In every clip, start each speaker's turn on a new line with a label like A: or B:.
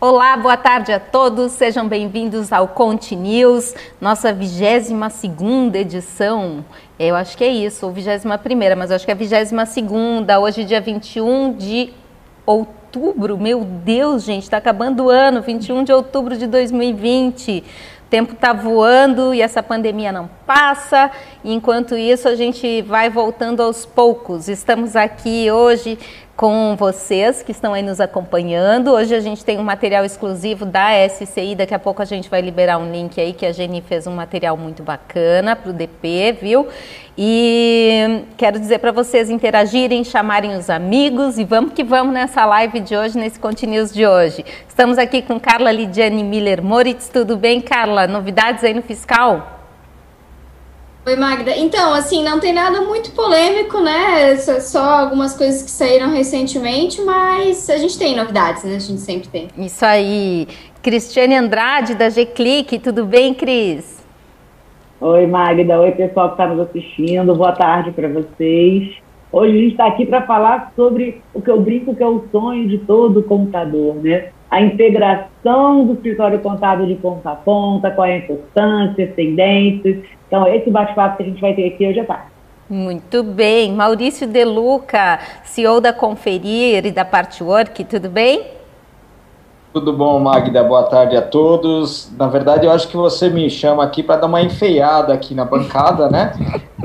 A: Olá, boa tarde a todos, sejam bem-vindos ao Conte News, nossa 22 segunda edição. Eu acho que é isso, ou 21 primeira, mas acho que é a 22 segunda, hoje dia 21 de outubro. Meu Deus, gente, está acabando o ano, 21 de outubro de 2020. O tempo está voando e essa pandemia não passa. Enquanto isso, a gente vai voltando aos poucos. Estamos aqui hoje com vocês que estão aí nos acompanhando. Hoje a gente tem um material exclusivo da SCI, daqui a pouco a gente vai liberar um link aí que a Geni fez um material muito bacana para o DP, viu? E quero dizer para vocês interagirem, chamarem os amigos e vamos que vamos nessa live de hoje, nesse Continuous de hoje. Estamos aqui com Carla Lidiane Miller Moritz, tudo bem, Carla? Novidades aí no fiscal?
B: Oi, Magda. Então, assim, não tem nada muito polêmico, né? Só algumas coisas que saíram recentemente, mas a gente tem novidades, né? A gente sempre tem.
A: Isso aí. Cristiane Andrade, da G-Click, tudo bem, Cris?
C: Oi, Magda. Oi, pessoal que está nos assistindo. Boa tarde para vocês. Hoje a gente está aqui para falar sobre o que eu brinco que é o sonho de todo computador, né? A integração do escritório contábil de ponta a ponta, qual é a importância, as tendências então, esse bate-papo que a gente vai ter aqui hoje à tarde.
A: Muito bem. Maurício De Luca, CEO da Conferir e da Partwork, tudo bem?
D: Tudo bom, Magda? Boa tarde a todos. Na verdade, eu acho que você me chama aqui para dar uma enfeiada aqui na bancada, né?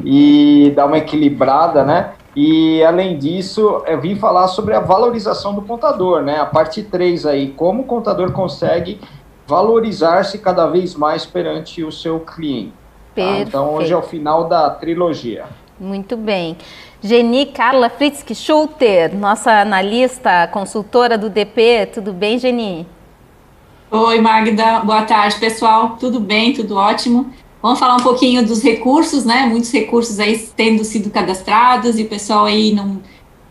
D: E dar uma equilibrada, né? E além disso, eu vim falar sobre a valorização do contador, né? A parte 3 aí, como o contador consegue valorizar-se cada vez mais perante o seu cliente. Tá? Então hoje é o final da trilogia.
A: Muito bem. Geni Carla Fritzky Schulter, nossa analista, consultora do DP. Tudo bem, Geni?
E: Oi, Magda. Boa tarde, pessoal. Tudo bem? Tudo ótimo. Vamos falar um pouquinho dos recursos, né? Muitos recursos aí tendo sido cadastrados e o pessoal aí não,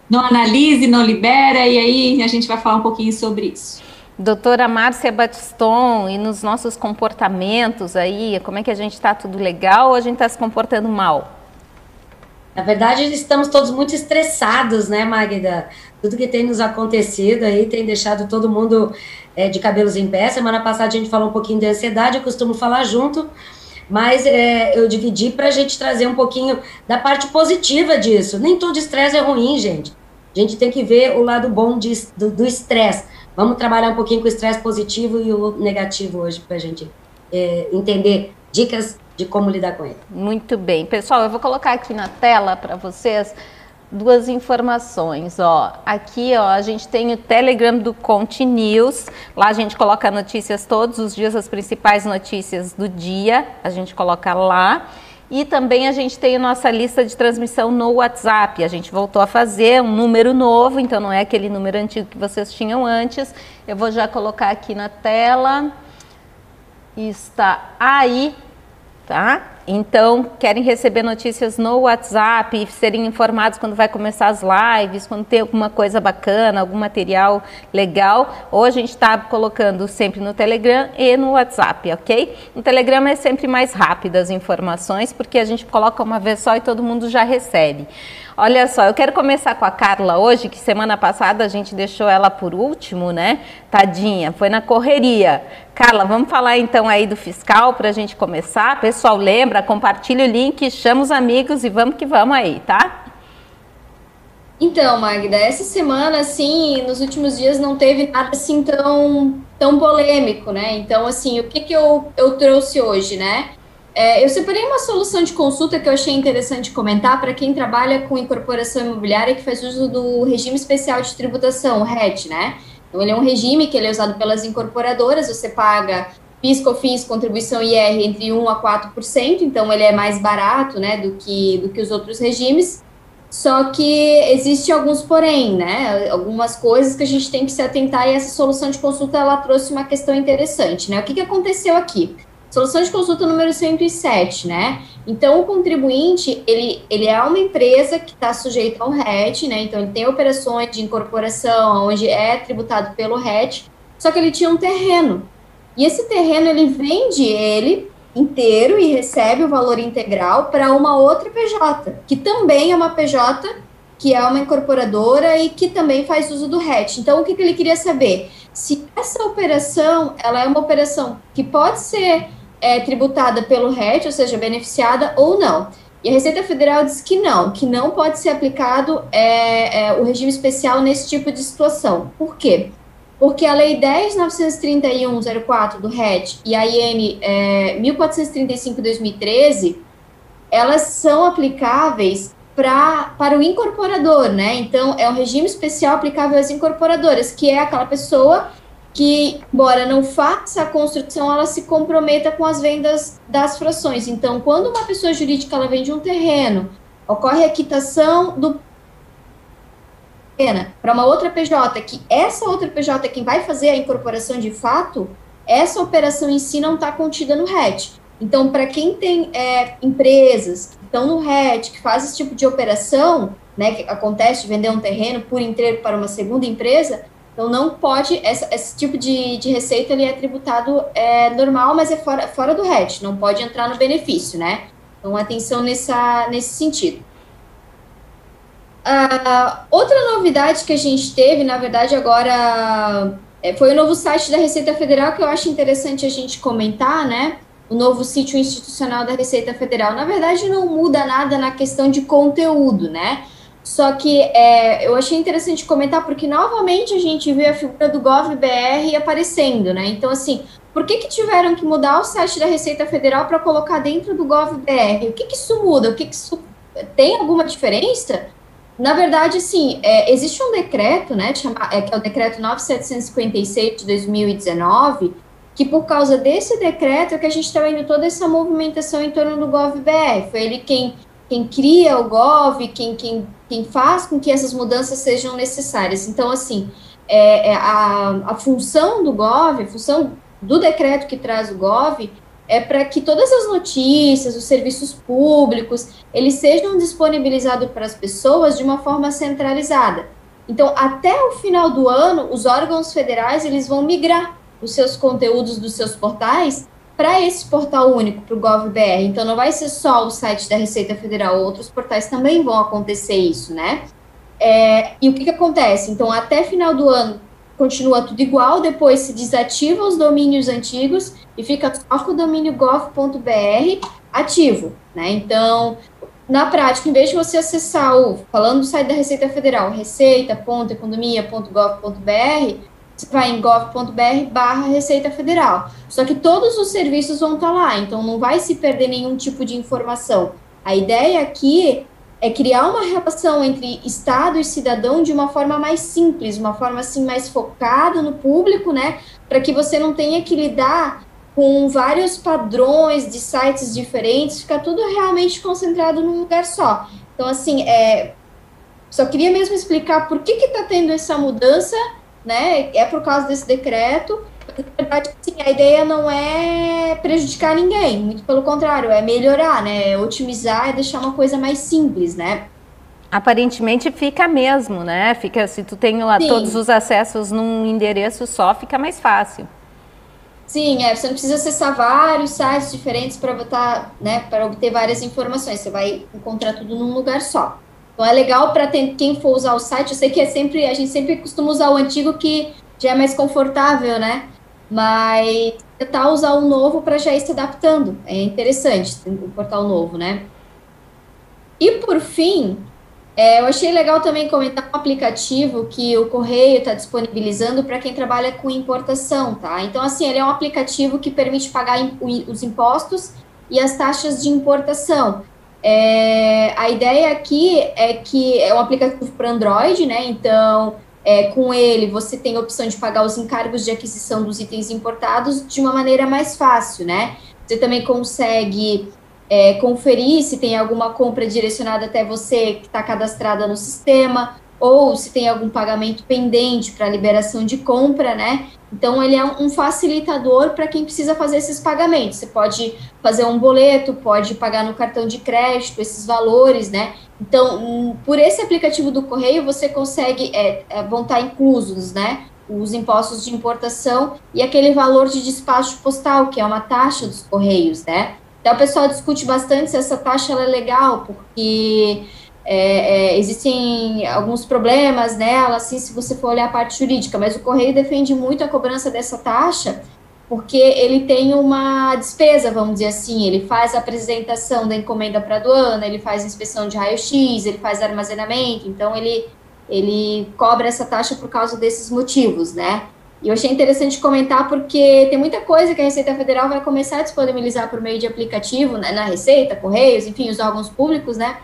E: não analisa e não libera, e aí a gente vai falar um pouquinho sobre isso.
A: Doutora Márcia Batiston, e nos nossos comportamentos aí, como é que a gente está tudo legal ou a gente está se comportando mal?
F: Na verdade, estamos todos muito estressados, né, Magda? Tudo que tem nos acontecido aí tem deixado todo mundo é, de cabelos em pé. Semana passada a gente falou um pouquinho de ansiedade, eu costumo falar junto, mas é, eu dividi para a gente trazer um pouquinho da parte positiva disso. Nem todo estresse é ruim, gente. A gente tem que ver o lado bom de, do estresse Vamos trabalhar um pouquinho com o estresse positivo e o negativo hoje para a gente é, entender dicas de como lidar com ele.
A: Muito bem. Pessoal, eu vou colocar aqui na tela para vocês duas informações, ó. Aqui, ó, a gente tem o Telegram do Conte News. Lá a gente coloca notícias todos os dias, as principais notícias do dia. A gente coloca lá. E também a gente tem a nossa lista de transmissão no WhatsApp. A gente voltou a fazer um número novo, então não é aquele número antigo que vocês tinham antes. Eu vou já colocar aqui na tela. Está aí, tá? Então, querem receber notícias no WhatsApp, serem informados quando vai começar as lives, quando tem alguma coisa bacana, algum material legal, ou a gente está colocando sempre no Telegram e no WhatsApp, ok? No Telegram é sempre mais rápido as informações, porque a gente coloca uma vez só e todo mundo já recebe. Olha só, eu quero começar com a Carla hoje, que semana passada a gente deixou ela por último, né? Tadinha, foi na correria. Carla, vamos falar então aí do fiscal para a gente começar. Pessoal, lembra, compartilha o link, chama os amigos e vamos que vamos aí, tá?
B: Então, Magda, essa semana, assim, nos últimos dias não teve nada assim tão, tão polêmico, né? Então, assim, o que, que eu, eu trouxe hoje, né? É, eu separei uma solução de consulta que eu achei interessante comentar para quem trabalha com incorporação imobiliária que faz uso do regime especial de tributação, o RET, né? Então, ele é um regime que ele é usado pelas incorporadoras, você paga PIS, COFINS, contribuição IR entre 1 a 4%, então ele é mais barato, né, do que, do que os outros regimes, só que existe alguns porém, né, algumas coisas que a gente tem que se atentar e essa solução de consulta, ela trouxe uma questão interessante, né, o que, que aconteceu aqui? Solução de consulta número 107, né? Então, o contribuinte, ele, ele é uma empresa que está sujeita ao RET, né? Então, ele tem operações de incorporação, onde é tributado pelo RET, só que ele tinha um terreno. E esse terreno, ele vende ele inteiro e recebe o valor integral para uma outra PJ, que também é uma PJ que é uma incorporadora e que também faz uso do RET. Então, o que, que ele queria saber? Se essa operação, ela é uma operação que pode ser é, tributada pelo RET, ou seja, beneficiada ou não. E a Receita Federal diz que não, que não pode ser aplicado é, é, o regime especial nesse tipo de situação. Por quê? Porque a Lei 10.931.04 do RET e a IN é, 1435-2013, elas são aplicáveis pra, para o incorporador, né? Então, é um regime especial aplicável às incorporadoras, que é aquela pessoa que, embora não faça a construção, ela se comprometa com as vendas das frações. Então, quando uma pessoa jurídica ela vende um terreno, ocorre a quitação do para uma outra PJ, que essa outra PJ quem vai fazer a incorporação de fato, essa operação em si não está contida no RET. Então, para quem tem é, empresas que estão no RET, que faz esse tipo de operação, né, que acontece de vender um terreno por inteiro para uma segunda empresa, então, não pode, essa, esse tipo de, de receita ele é tributado é, normal, mas é fora, fora do RET, não pode entrar no benefício, né? Então, atenção nessa, nesse sentido. Uh, outra novidade que a gente teve, na verdade, agora é, foi o novo site da Receita Federal, que eu acho interessante a gente comentar, né? O novo sítio institucional da Receita Federal. Na verdade, não muda nada na questão de conteúdo, né? Só que é, eu achei interessante comentar porque novamente a gente vê a figura do GovBR aparecendo, né? Então, assim, por que, que tiveram que mudar o site da Receita Federal para colocar dentro do GovBR? O que, que isso muda? O que, que isso tem alguma diferença? Na verdade, sim, é, existe um decreto, né, chama, é, que é o decreto 9756 de 2019, que por causa desse decreto é que a gente está vendo toda essa movimentação em torno do GovBR. Foi ele quem quem cria o Gov, quem, quem, quem faz com que essas mudanças sejam necessárias. Então, assim, é, é a, a função do Gov, a função do decreto que traz o Gov, é para que todas as notícias, os serviços públicos, eles sejam disponibilizados para as pessoas de uma forma centralizada. Então, até o final do ano, os órgãos federais eles vão migrar os seus conteúdos dos seus portais para esse portal único, para o GovBR. Então, não vai ser só o site da Receita Federal, outros portais também vão acontecer isso, né? É, e o que, que acontece? Então, até final do ano, continua tudo igual, depois se desativa os domínios antigos e fica só com o domínio gov.br ativo, né? Então, na prática, em vez de você acessar o, falando do site da Receita Federal, receita.economia.gov.br, você vai em gov.br barra Receita Federal. Só que todos os serviços vão estar tá lá, então não vai se perder nenhum tipo de informação. A ideia aqui é criar uma relação entre Estado e cidadão de uma forma mais simples, uma forma assim mais focada no público, né? Para que você não tenha que lidar com vários padrões de sites diferentes, fica tudo realmente concentrado num lugar só. Então, assim, é, só queria mesmo explicar por que está tendo essa mudança né? É por causa desse decreto. Na verdade, assim, a ideia não é prejudicar ninguém, muito pelo contrário, é melhorar, né? É otimizar, é deixar uma coisa mais simples, né?
A: Aparentemente fica mesmo, né? Fica se tu tem lá Sim. todos os acessos num endereço só, fica mais fácil.
B: Sim, é, você não precisa acessar vários sites diferentes para botar, né, para obter várias informações. Você vai encontrar tudo num lugar só. Então é legal para quem for usar o site, eu sei que é sempre, a gente sempre costuma usar o antigo que já é mais confortável, né? Mas tentar usar o novo para já ir se adaptando. É interessante o portal novo, né? E por fim, é, eu achei legal também comentar um aplicativo que o Correio está disponibilizando para quem trabalha com importação, tá? Então, assim, ele é um aplicativo que permite pagar os impostos e as taxas de importação. É, a ideia aqui é que é um aplicativo para Android, né? Então, é, com ele você tem a opção de pagar os encargos de aquisição dos itens importados de uma maneira mais fácil, né? Você também consegue é, conferir se tem alguma compra direcionada até você que está cadastrada no sistema, ou se tem algum pagamento pendente para liberação de compra, né? Então, ele é um facilitador para quem precisa fazer esses pagamentos. Você pode fazer um boleto, pode pagar no cartão de crédito, esses valores, né? Então, hum, por esse aplicativo do Correio, você consegue, é, é, vão estar inclusos, né? Os impostos de importação e aquele valor de despacho postal, que é uma taxa dos Correios, né? Então, o pessoal discute bastante se essa taxa é legal, porque é, é, existem alguns problemas nela, assim, se você for olhar a parte jurídica, mas o Correio defende muito a cobrança dessa taxa, porque ele tem uma despesa, vamos dizer assim, ele faz a apresentação da encomenda para a aduana, ele faz inspeção de raio-x, ele faz armazenamento, então ele, ele cobra essa taxa por causa desses motivos, né? E eu achei interessante comentar porque tem muita coisa que a Receita Federal vai começar a disponibilizar por meio de aplicativo, né, na Receita, Correios, enfim, os órgãos públicos, né?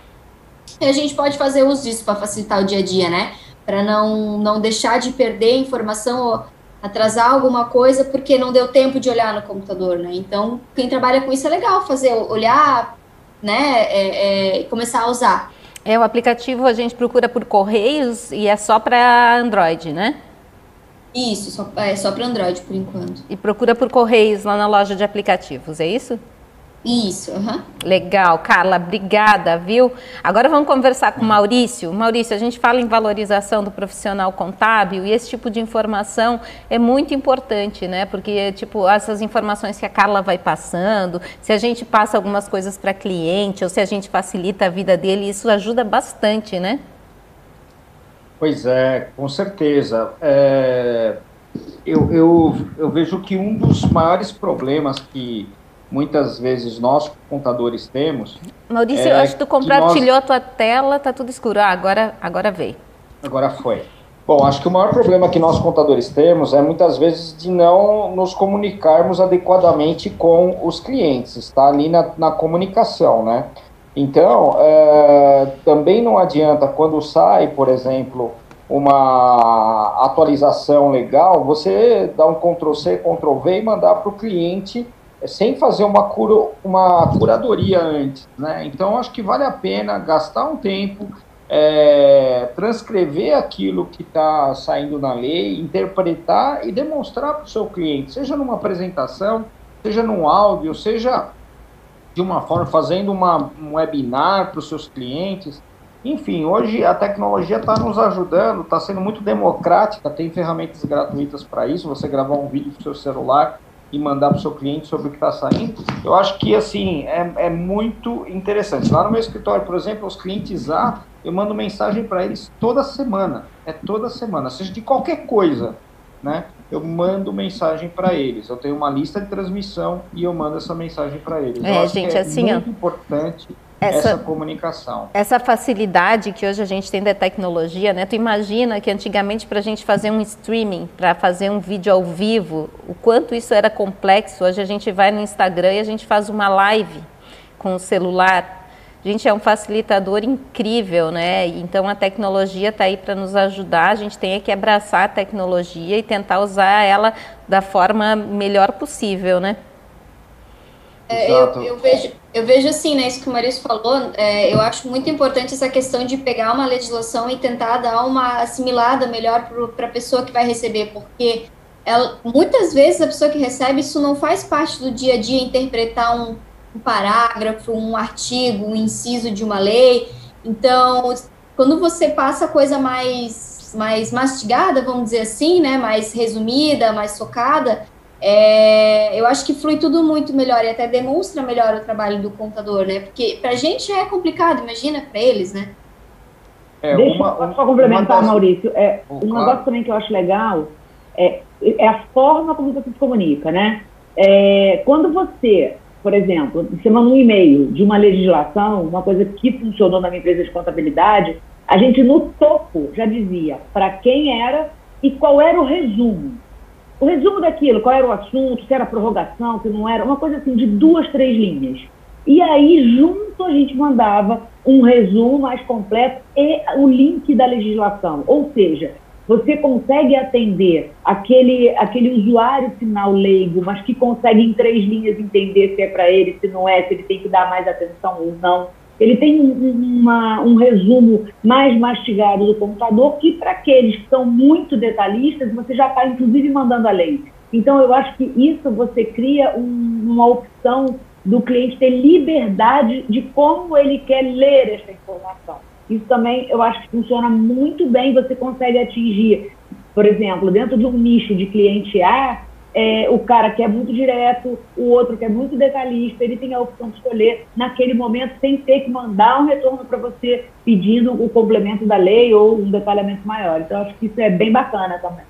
B: E a gente pode fazer uso disso para facilitar o dia a dia, né? Para não, não deixar de perder informação ou atrasar alguma coisa porque não deu tempo de olhar no computador, né? Então, quem trabalha com isso é legal fazer, olhar, né, é, é, começar a usar.
A: É, o aplicativo a gente procura por Correios e é só para Android, né?
B: Isso, só, é só para Android por enquanto.
A: E procura por Correios lá na loja de aplicativos, é isso?
B: Isso, uhum.
A: Legal, Carla, obrigada, viu? Agora vamos conversar com o Maurício. Maurício, a gente fala em valorização do profissional contábil e esse tipo de informação é muito importante, né? Porque, tipo, essas informações que a Carla vai passando, se a gente passa algumas coisas para cliente ou se a gente facilita a vida dele, isso ajuda bastante, né?
D: Pois é, com certeza. É, eu, eu, eu vejo que um dos maiores problemas que muitas vezes nós contadores temos.
A: Maurício, é eu acho que tu compartilhou nós... a tua tela, tá tudo escuro. Ah, agora, agora veio.
D: Agora foi. Bom, acho que o maior problema que nós contadores temos é muitas vezes de não nos comunicarmos adequadamente com os clientes, está ali na, na comunicação, né? Então, é, também não adianta quando sai, por exemplo, uma atualização legal, você dá um Ctrl C, Ctrl V e mandar para o cliente sem fazer uma, cura, uma curadoria antes. Né? Então, acho que vale a pena gastar um tempo, é, transcrever aquilo que está saindo na lei, interpretar e demonstrar para o seu cliente, seja numa apresentação, seja num áudio, seja de uma forma fazendo uma, um webinar para os seus clientes. Enfim, hoje a tecnologia está nos ajudando, está sendo muito democrática, tem ferramentas gratuitas para isso, você gravar um vídeo com seu celular e mandar para o seu cliente sobre o que está saindo. Eu acho que assim é, é muito interessante. Lá no meu escritório, por exemplo, os clientes A, eu mando mensagem para eles toda semana. É toda semana, seja de qualquer coisa, né? Eu mando mensagem para eles. Eu tenho uma lista de transmissão e eu mando essa mensagem para eles.
A: É, gente, é assim,
D: muito ó, importante essa, essa, comunicação.
A: Essa facilidade que hoje a gente tem da tecnologia, né? Tu imagina que antigamente para a gente fazer um streaming, para fazer um vídeo ao vivo, o quanto isso era complexo. Hoje a gente vai no Instagram e a gente faz uma live com o celular. A gente é um facilitador incrível, né? Então a tecnologia está aí para nos ajudar. A gente tem que abraçar a tecnologia e tentar usar ela da forma melhor possível, né?
B: É, eu, eu, vejo, eu vejo assim, né, isso que o Maurício falou, é, eu acho muito importante essa questão de pegar uma legislação e tentar dar uma assimilada melhor para a pessoa que vai receber, porque ela, muitas vezes a pessoa que recebe isso não faz parte do dia a dia interpretar um, um parágrafo, um artigo, um inciso de uma lei. Então, quando você passa coisa mais, mais mastigada, vamos dizer assim, né, mais resumida, mais focada, é, eu acho que flui tudo muito melhor e até demonstra melhor o trabalho do contador, né? Porque para a gente é complicado, imagina para eles, né?
C: É, Deixa uma, eu só complementar, das... Maurício. É, oh, um claro. negócio também que eu acho legal é, é a forma como você se comunica, né? É, quando você, por exemplo, você manda um e-mail de uma legislação, uma coisa que funcionou na minha empresa de contabilidade, a gente no topo já dizia para quem era e qual era o resumo o resumo daquilo, qual era o assunto, se era prorrogação, se não era, uma coisa assim de duas, três linhas. E aí, junto, a gente mandava um resumo mais completo e o link da legislação. Ou seja, você consegue atender aquele, aquele usuário final leigo, mas que consegue em três linhas entender se é para ele, se não é, se ele tem que dar mais atenção ou não. Ele tem uma, um resumo mais mastigado do computador que, para aqueles que são muito detalhistas, você já está, inclusive, mandando a lei. Então, eu acho que isso você cria um, uma opção do cliente ter liberdade de como ele quer ler essa informação. Isso também eu acho que funciona muito bem. Você consegue atingir, por exemplo, dentro de um nicho de cliente A, é, o cara que é muito direto, o outro que é muito detalhista, ele tem a opção de escolher naquele momento sem ter que mandar um retorno para você pedindo o complemento da lei ou um detalhamento maior. Então, acho que isso é bem bacana também.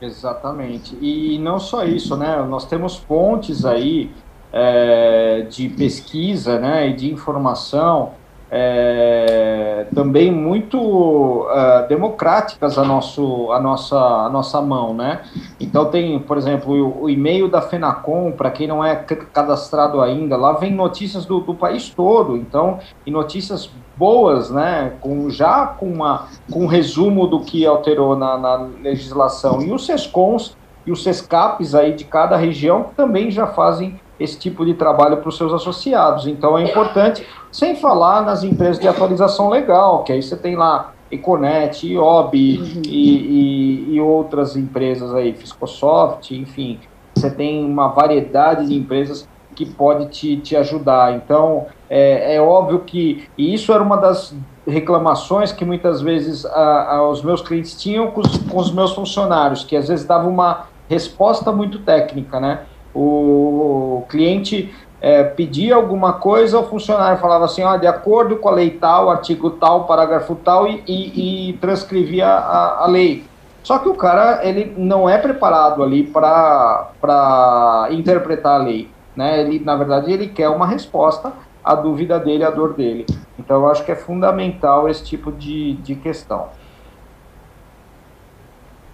D: Exatamente. E não só isso, né? Nós temos pontes aí é, de pesquisa né, e de informação é, também muito uh, democráticas a, nosso, a, nossa, a nossa mão, né? Então tem, por exemplo, o, o e-mail da FENACOM, para quem não é cadastrado ainda, lá vem notícias do, do país todo, então, e notícias boas, né? Com, já com, uma, com um resumo do que alterou na, na legislação. E os SESCONs e os SESCAPs aí de cada região também já fazem esse tipo de trabalho para os seus associados. Então é importante, sem falar nas empresas de atualização legal, que aí você tem lá Econet, IOB uhum. e, e, e, outras empresas aí, Fiscosoft, enfim, você tem uma variedade de empresas que pode te, te ajudar. Então, é, é óbvio que, e isso era uma das reclamações que muitas vezes a, a, os meus clientes tinham com os, com os meus funcionários, que às vezes dava uma resposta muito técnica, né? O cliente é, pedia alguma coisa, o funcionário falava assim, ó, de acordo com a lei tal, artigo tal, parágrafo tal, e, e, e transcrevia a, a, lei. Só que o cara, ele não é preparado ali para interpretar a lei, né? Ele, na verdade, ele quer uma resposta à dúvida dele, à dor dele. Então, eu acho que é fundamental esse tipo de, de questão.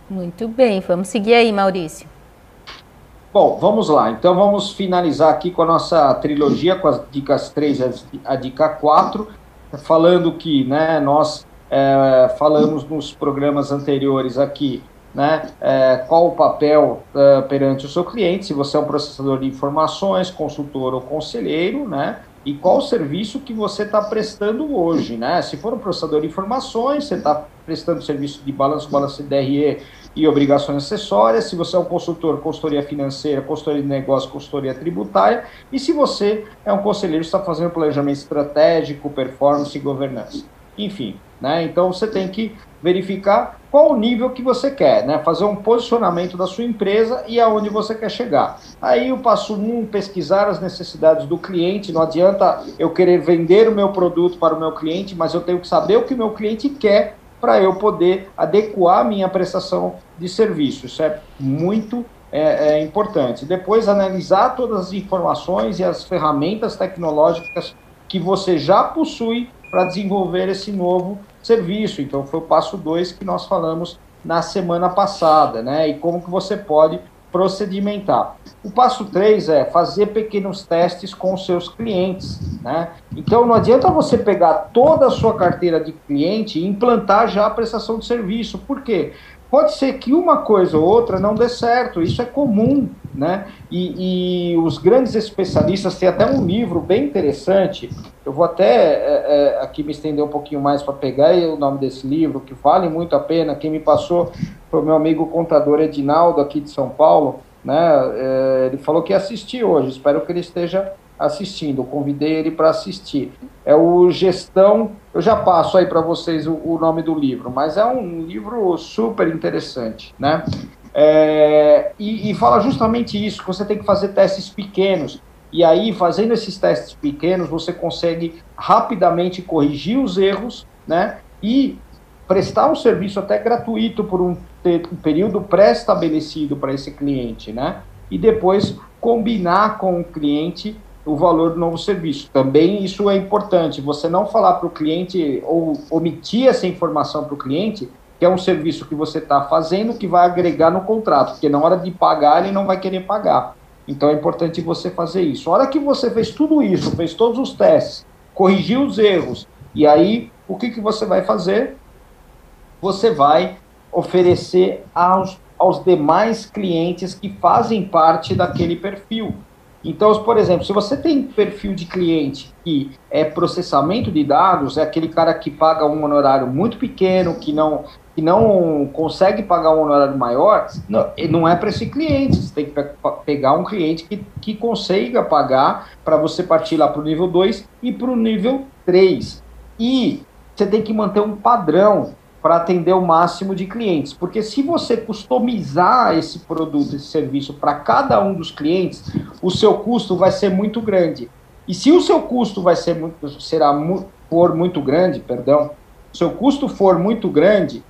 A: Muito bem, vamos seguir aí, Maurício.
D: Bom, vamos lá. Então vamos finalizar aqui com a nossa trilogia, com as dicas 3 e a dica 4, falando que né, nós é, falamos nos programas anteriores aqui né, é, qual o papel é, perante o seu cliente, se você é um processador de informações, consultor ou conselheiro, né, e qual o serviço que você está prestando hoje, né? Se for um processador de informações, você está prestando serviço de balanço, balanço DRE e obrigações acessórias. Se você é um consultor, consultoria financeira, consultoria de negócio, consultoria tributária. E se você é um conselheiro, está fazendo planejamento estratégico, performance e governança. Enfim, né? Então você tem que verificar qual o nível que você quer, né? Fazer um posicionamento da sua empresa e aonde você quer chegar. Aí o passo um, pesquisar as necessidades do cliente. Não adianta eu querer vender o meu produto para o meu cliente, mas eu tenho que saber o que o meu cliente quer para eu poder adequar a minha prestação de serviço. Isso é muito é, é importante. Depois, analisar todas as informações e as ferramentas tecnológicas que você já possui para desenvolver esse novo serviço. Então, foi o passo 2 que nós falamos na semana passada, né? E como que você pode procedimentar. O passo 3 é fazer pequenos testes com seus clientes. Né? Então não adianta você pegar toda a sua carteira de cliente e implantar já a prestação de serviço. Por quê? Pode ser que uma coisa ou outra não dê certo, isso é comum, né? E, e os grandes especialistas têm até um livro bem interessante. Eu vou até é, é, aqui me estender um pouquinho mais para pegar o nome desse livro, que vale muito a pena. Quem me passou foi o meu amigo contador Edinaldo, aqui de São Paulo. Né? É, ele falou que ia assistir hoje, espero que ele esteja assistindo. Eu convidei ele para assistir. É o Gestão. Eu já passo aí para vocês o, o, nome do livro, mas é um livro super interessante, né? É, e, e, fala justamente isso: que você tem que fazer testes pequenos. E aí, fazendo esses testes pequenos, você consegue rapidamente corrigir os erros, né? E prestar um serviço até gratuito por um, um período pré-estabelecido para esse cliente, né? E depois combinar com o cliente o valor do novo serviço. Também isso é importante, você não falar para o cliente ou omitir essa informação para o cliente, que é um serviço que você está fazendo que vai agregar no contrato, porque na hora de pagar ele não vai querer pagar. Então é importante você fazer isso. A hora que você fez tudo isso, fez todos os testes, corrigiu os erros, e aí o que, que você vai fazer? Você vai oferecer aos, aos demais clientes que fazem parte daquele perfil. Então, por exemplo, se você tem perfil de cliente que é processamento de dados, é aquele cara que paga um honorário muito pequeno, que não, que não consegue pagar um honorário maior, não, é para esse cliente. Você tem que pegar um cliente que, que consiga pagar para você partir lá para o nível 2 e para o nível 3. E você tem que manter um padrão para atender o máximo de clientes. Porque se você customizar esse produto, esse serviço para cada um dos clientes, o seu custo vai ser muito grande. E se o seu custo vai ser muito, será for muito grande, perdão, seu custo for muito grande,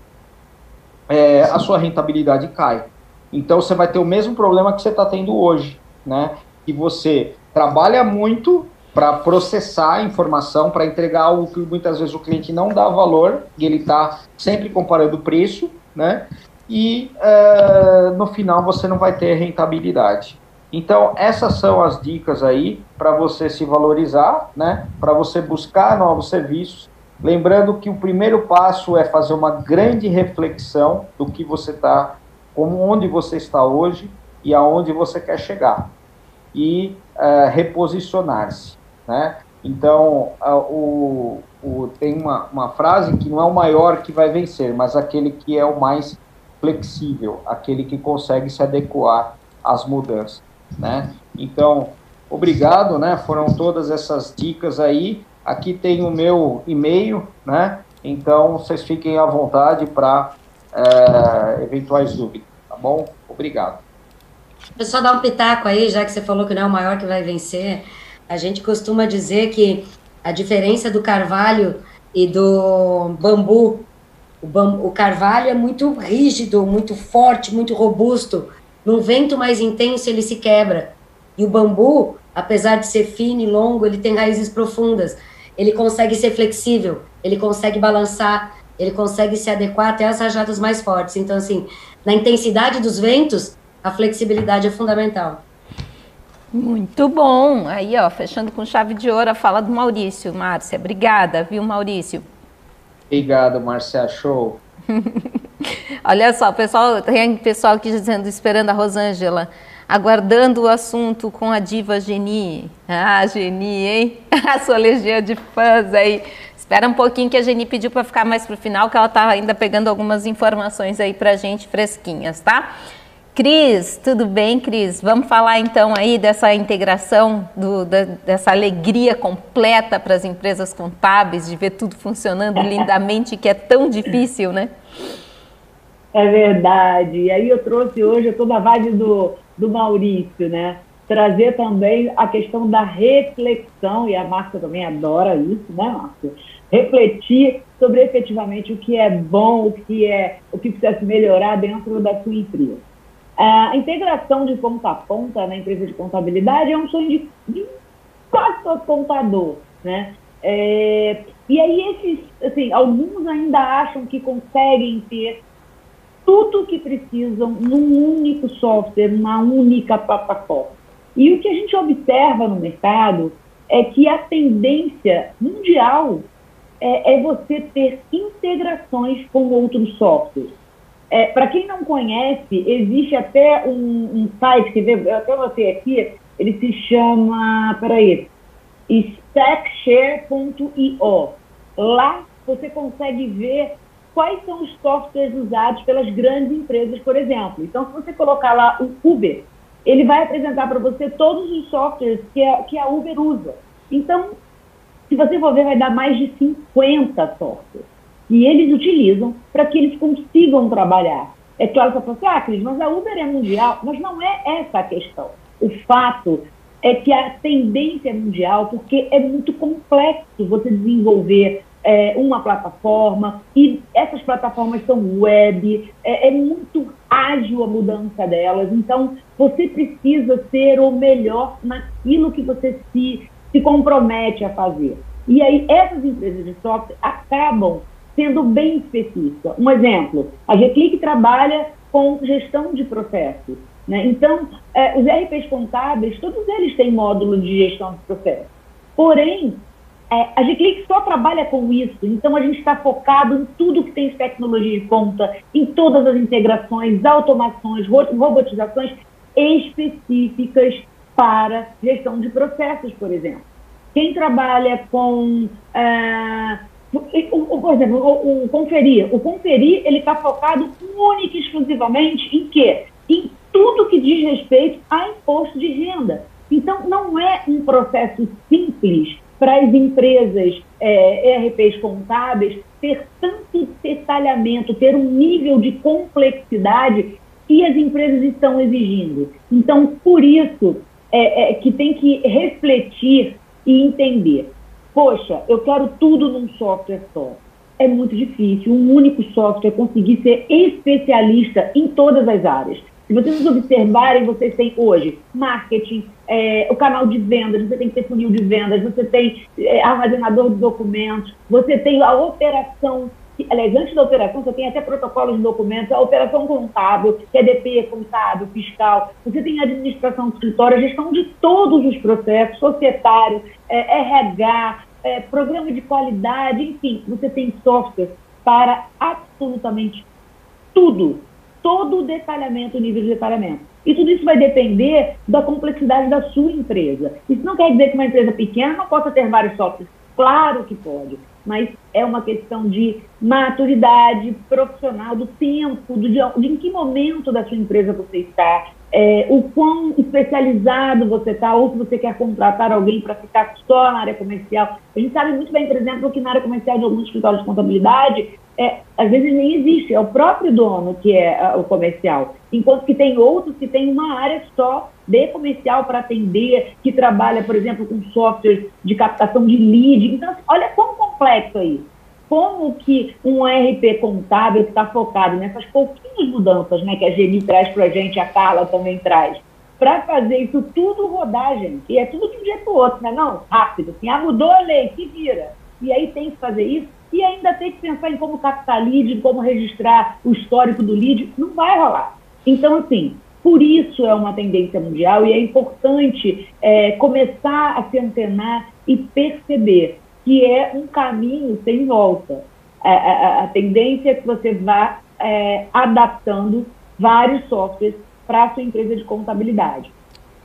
D: é, a sua rentabilidade cai. Então você vai ter o mesmo problema que você está tendo hoje, né? Que você trabalha muito para processar a informação, para entregar algo que muitas vezes o cliente não dá valor, e ele está sempre comparando o preço, né? E é, no final você não vai ter rentabilidade. Então, essas são as dicas aí para você se valorizar, né? Para você buscar novos serviços. Lembrando que o primeiro passo é fazer uma grande reflexão do que você está, como onde você está hoje e aonde você quer chegar. E uh, reposicionar-se, né? Então, uh, o, o, tem uma, uma frase que não é o maior que vai vencer, mas aquele que é o mais flexível, aquele que consegue se adequar às mudanças né? Então, obrigado, né? Foram todas essas dicas aí. Aqui tem o meu e-mail, né? Então, vocês fiquem à vontade para é, eventuais dúvidas, tá bom? Obrigado.
F: Deixa só dar um pitaco aí, já que você falou que não é o maior que vai vencer. A gente costuma dizer que a diferença do carvalho e do bambu, o, bambu, o carvalho é muito rígido, muito forte, muito robusto. Num vento mais intenso, ele se quebra. E o bambu, apesar de ser fino e longo, ele tem raízes profundas. Ele consegue ser flexível, ele consegue balançar, ele consegue se adequar até às rajadas mais fortes. Então, assim, na intensidade dos ventos, a flexibilidade é fundamental.
A: Muito bom. Aí, ó, fechando com chave de ouro a fala do Maurício. Márcia, obrigada, viu, Maurício?
D: Obrigado, Márcia. Show.
A: Olha só, pessoal, tem pessoal aqui dizendo, esperando a Rosângela, aguardando o assunto com a diva Geni. Ah, Geni, hein? A sua legião de fãs aí. Espera um pouquinho que a Geni pediu para ficar mais para o final, que ela está ainda pegando algumas informações aí para gente fresquinhas, tá? Cris, tudo bem, Cris? Vamos falar então aí dessa integração, do, da, dessa alegria completa para as empresas contábeis, de ver tudo funcionando lindamente, que é tão difícil, né?
C: É verdade. E aí eu trouxe hoje toda a vibe do, do Maurício, né? Trazer também a questão da reflexão, e a Márcia também adora isso, né, Márcia? Refletir sobre efetivamente o que é bom, o que é o que precisa se melhorar dentro da sua empresa. A integração de ponta a ponta na empresa de contabilidade é um sonho de, de quase todo contador, né? É, e aí esses, assim, alguns ainda acham que conseguem ter tudo que precisam num único software, numa única plataforma. E o que a gente observa no mercado é que a tendência mundial é, é você ter integrações com outros softwares. É, Para quem não conhece, existe até um, um site que eu até você aqui, ele se chama, peraí, stackshare.io. Lá você consegue ver quais são os softwares usados pelas grandes empresas, por exemplo. Então, se você colocar lá o Uber, ele vai apresentar para você todos os softwares que a, que a Uber usa. Então, se você for ver, vai dar mais de 50 softwares que eles utilizam para que eles consigam trabalhar. É claro que você fala assim, ah, Cris, mas a Uber é mundial. Mas não é essa a questão. O fato é que a tendência é mundial, porque é muito complexo você desenvolver é, uma plataforma, e essas plataformas são web, é, é, muito ágil a mudança delas, então você precisa ser o melhor naquilo que você se, se compromete a fazer. E aí essas empresas de software acabam sendo bem específicas. Um exemplo, a Gclick trabalha com gestão de processos. Né? Então, é, os RPs contábeis, todos eles têm módulo de gestão de processos. Porém, é, a Gclick só trabalha com isso, então a gente está focado em tudo que tem tecnologia de ponta, em todas as integrações, automações, robotizações específicas para gestão de processos, por exemplo. Quem trabalha com, uh, o, por exemplo, o, o, conferir, o conferir ele está focado única e exclusivamente em quê? Em tudo que diz respeito a imposto de renda. Então, não é um processo simples para as empresas é, contábeis ter detalhes detalhamento, ter um nível de complexidade que as empresas estão exigindo. Então, por isso é, é, que tem que refletir e entender. Poxa, eu quero tudo num software só. É muito difícil um único software conseguir ser especialista em todas as áreas. Se vocês observarem, vocês têm hoje marketing, é, o canal de vendas, você tem que ter funil de vendas, você tem é, armazenador de documentos, você tem a operação, aliás, antes da operação, você tem até protocolos de documentos, a operação contábil, QDP, contábil, fiscal, você tem administração de escritório, gestão de todos os processos, societário, é, RH, é, programa de qualidade, enfim, você tem software para absolutamente tudo todo o detalhamento, o nível de detalhamento. E tudo isso vai depender da complexidade da sua empresa. Isso não quer dizer que uma empresa pequena não possa ter vários softwares. Claro que pode, mas é uma questão de maturidade profissional, do tempo, do, de, de em que momento da sua empresa você está, é, o quão especializado você está, ou se você quer contratar alguém para ficar só na área comercial. A gente sabe muito bem, por exemplo, que na área comercial de alguns escritórios de contabilidade, é, às vezes nem existe, é o próprio dono que é o comercial. Enquanto que tem outros que têm uma área só de comercial para atender, que trabalha, por exemplo, com software de captação de lead. Então, assim, olha quão complexo é isso como que um RP contábil que está focado nessas pouquinhas mudanças né, que a Geni traz para a gente, a Carla também traz, para fazer isso tudo rodar, gente, e é tudo de um dia para o outro, né? Não, rápido, assim, ah, mudou a lei, se vira. E aí tem que fazer isso, e ainda tem que pensar em como captar lead, como registrar o histórico do lead, não vai rolar. Então, assim, por isso é uma tendência mundial e é importante é, começar a se antenar e perceber que é um caminho sem volta. A, a, a tendência é que você vá é, adaptando vários softwares para a sua empresa de contabilidade.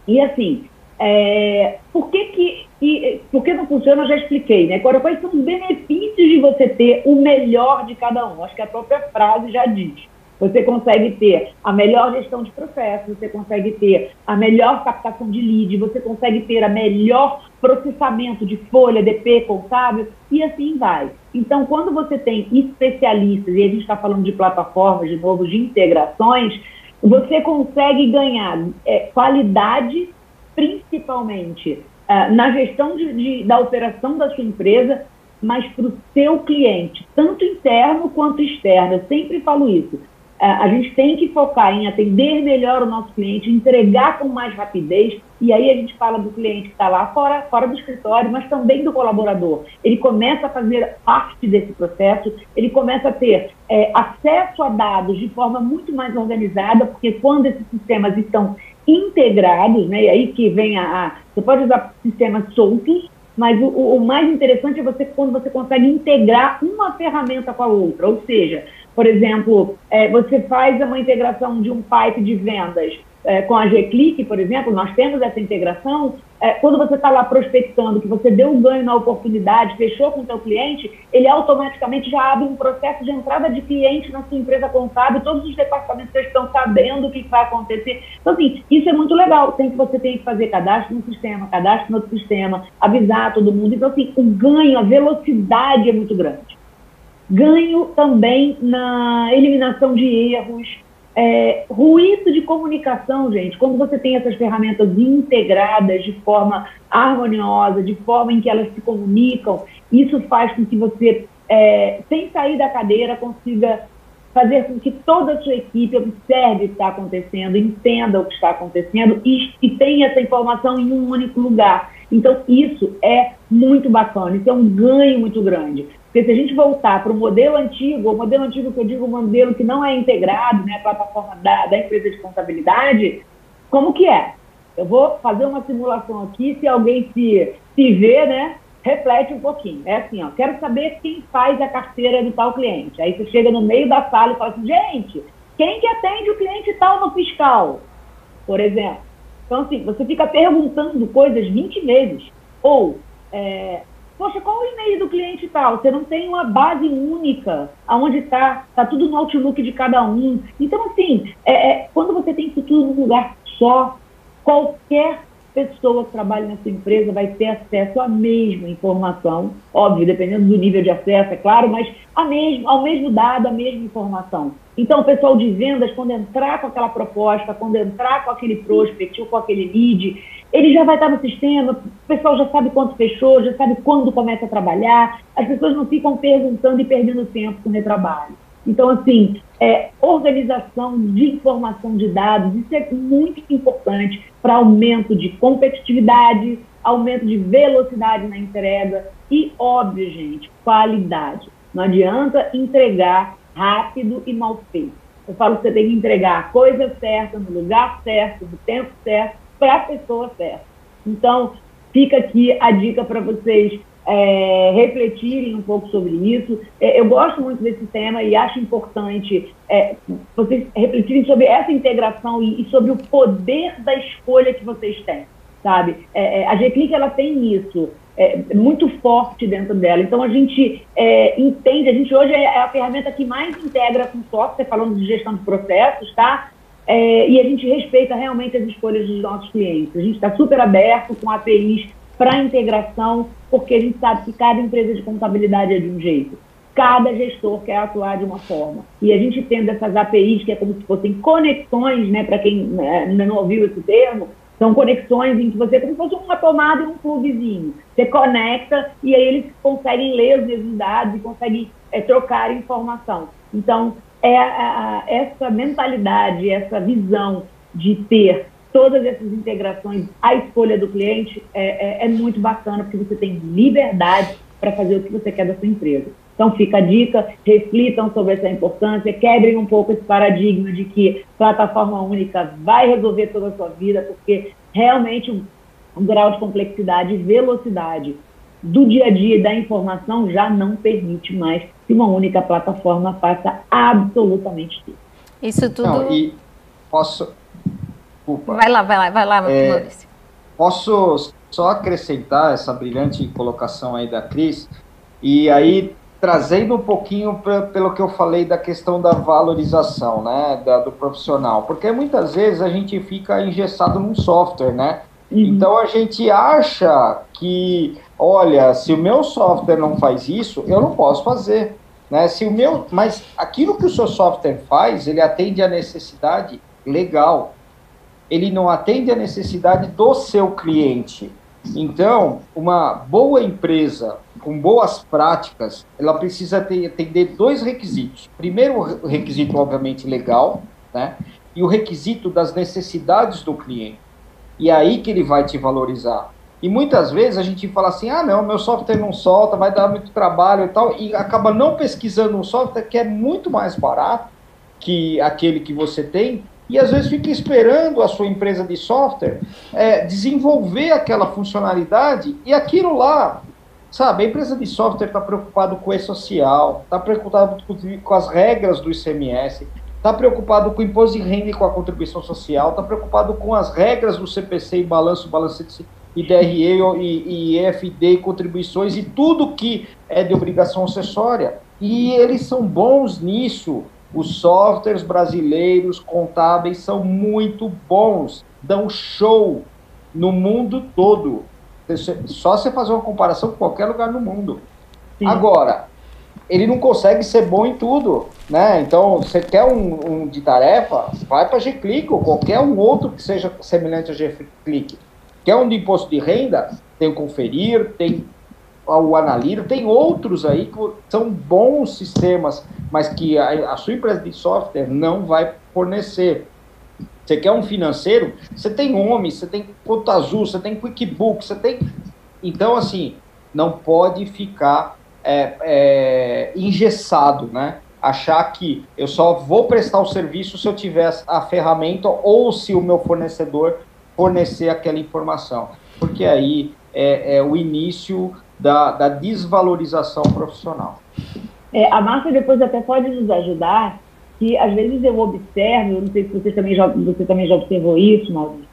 C: E assim, é, por que, que, que, por que não funciona, eu já expliquei, né? Agora, quais são os benefícios de você ter o melhor de cada um? Acho que a própria frase já diz. Você consegue ter a melhor gestão de processos, você consegue ter a melhor captação de lead, você consegue ter a melhor processamento de folha, DP, contábil, e assim vai. Então, quando você tem especialistas, e a gente está falando de plataformas, de novo, de integrações, você consegue ganhar é, qualidade, principalmente uh, na gestão de, de, da operação da sua empresa, mas para o seu cliente, tanto interno quanto externo. Eu sempre falo isso a gente tem que focar em atender melhor o nosso cliente, entregar com mais rapidez, e aí a gente fala do cliente que está lá fora, fora do escritório, mas também do colaborador. Ele começa a fazer parte desse processo, ele começa a ter é, acesso a dados de forma muito mais organizada, porque quando esses sistemas estão integrados, né, e aí que vem a, a você pode usar sistemas soltos, mas o, o, mais interessante é você quando você consegue integrar uma ferramenta com a outra, ou seja, por exemplo, é, você faz uma integração de um pipe de vendas é, com a G-Click, por exemplo, nós temos essa integração. É, quando você está lá prospectando, que você deu um ganho na oportunidade, fechou com o seu cliente, ele automaticamente já abre um processo de entrada de cliente na sua empresa contábil, todos os departamentos estão sabendo o que vai acontecer. Então, assim, isso é muito legal. Tem que você tem que fazer cadastro no sistema, cadastro no outro sistema, avisar todo mundo. Então, assim, o ganho, a velocidade é muito grande ganho também na eliminação de erros, é, ruído de comunicação, gente. Quando você tem essas ferramentas integradas de forma harmoniosa, de forma em que elas se comunicam, isso faz com que você, é, sem sair da cadeira, consiga fazer com que toda a sua equipe observe o que está acontecendo, entenda o que está acontecendo e, e tenha essa informação em um único lugar. Então, isso é muito bacana, isso é um ganho muito grande. Porque se a gente voltar para o modelo antigo, o modelo antigo que eu digo, o modelo que não é integrado, né, a plataforma da, da empresa de contabilidade, como que é? Eu vou fazer uma simulação aqui, se alguém se, se vê, né, reflete um pouquinho. É assim, ó, quero saber quem faz a carteira do tal cliente. Aí você chega no meio da sala e fala assim, gente, quem que atende o cliente tal no fiscal? Por exemplo. Então, assim, você fica perguntando coisas 20 vezes. Ou, é, Poxa, qual o e-mail do cliente tal? Você não tem uma base única, aonde está, está tudo no Outlook de cada um. Então, assim, é, é, quando você tem isso tudo num lugar só, qualquer pessoa que trabalha nessa empresa vai ter acesso à mesma informação, óbvio, dependendo do nível de acesso, é claro, mas a mesmo, ao mesmo dado, a mesma informação. Então, o pessoal de vendas, quando entrar com aquela proposta, quando entrar com aquele prospect ou com aquele lead, ele já vai estar no sistema, o pessoal já sabe quanto fechou, já sabe quando começa a trabalhar, as pessoas não ficam perguntando e perdendo tempo com o retrabalho. Então, assim, é, organização de informação de dados, isso é muito importante para aumento de competitividade, aumento de velocidade na entrega e, óbvio, gente, qualidade. Não adianta entregar rápido e mal feito. Eu falo que você tem que entregar a coisa certa, no lugar certo, no tempo certo, para a pessoa certa. Então, fica aqui a dica para vocês é, refletirem um pouco sobre isso. É, eu gosto muito desse tema e acho importante é, vocês refletirem sobre essa integração e, e, sobre o poder da escolha que vocês têm, sabe? É, é, a G-Click, ela tem isso é, muito forte dentro dela. Então, a gente entende, a gente hoje é a ferramenta que mais integra com software, falando de gestão de processos, tá? E a gente respeita realmente as escolhas dos nossos clientes. A gente está super aberto com APIs para integração, porque a gente sabe que cada empresa de contabilidade é de um jeito. Cada gestor quer atuar de uma forma. E a gente tendo essas APIs, que é como se fossem conexões, né, para quem né, não ouviu esse termo, são conexões em que você, como se fosse uma tomada e um pluguezinho. Você conecta e aí eles conseguem ler os dados e conseguem é, trocar informação. Então, é a, a, essa mentalidade, essa visão de ter todas essas integrações à escolha do cliente é, é, é muito bacana, porque você tem liberdade para fazer o que você quer da sua empresa. Então fica a dica, reflitam sobre essa importância, quebrem um pouco esse paradigma de que plataforma única vai resolver toda a sua vida, porque realmente um, um grau de complexidade e velocidade do dia a dia da informação já não permite mais que uma única plataforma faça absolutamente tudo.
A: Isso tudo. Não,
D: e posso,
A: Desculpa. Vai lá, vai lá, vai lá, é, Maurício.
D: Posso só acrescentar essa brilhante colocação aí da Cris, e aí trazendo um pouquinho pra, pelo que eu falei da questão da valorização, né, da, do profissional, porque muitas vezes a gente fica engessado num software, né, uhum. então a gente acha que, olha, se o meu software não faz isso, eu não posso fazer, né, se o meu, mas aquilo que o seu software faz, ele atende a necessidade legal, ele não atende a necessidade do seu cliente. Então, uma boa empresa com boas práticas, ela precisa ter, atender dois requisitos. Primeiro, o requisito, obviamente, legal, né? E o requisito das necessidades do cliente. E é aí que ele vai te valorizar. E muitas vezes a gente fala assim: ah, não, meu software não solta, vai dar muito trabalho e tal, e acaba não pesquisando um software que é muito mais barato que aquele que você tem, e às vezes fica esperando a sua empresa de software é, desenvolver aquela funcionalidade e aquilo lá, sabe? A empresa de software está preocupada com o e-social, está preocupada com as regras do ICMS, está preocupado com o imposto de renda e com a contribuição social, está preocupado com as regras do CPC e balanço, balanço e DRE e, e EFD contribuições e tudo que é de obrigação acessória. E eles são bons nisso. Os softwares brasileiros contábeis são muito bons, dão show no mundo todo. Só você fazer uma comparação com qualquer lugar no mundo. Sim. Agora, ele não consegue ser bom em tudo, né? Então, você quer um, um de tarefa, vai para G-Click ou qualquer um outro que seja semelhante a G-Click. Quer um de imposto de renda? Tem o Conferir, tem o Analiro, tem outros aí que são bons sistemas, mas que a, a sua empresa de software não vai fornecer. Você quer um financeiro? Você tem Home, você tem Conta Azul, você tem QuickBooks, você tem. Então, assim, não pode ficar é, é, engessado, né? Achar que eu só vou prestar o serviço se eu tiver a ferramenta ou se o meu fornecedor fornecer aquela informação. Porque aí é, é o início da, da desvalorização profissional.
C: É, a Márcia depois até pode nos ajudar, que às vezes eu observo, eu não sei se você também já, você também já observou isso, Maurício,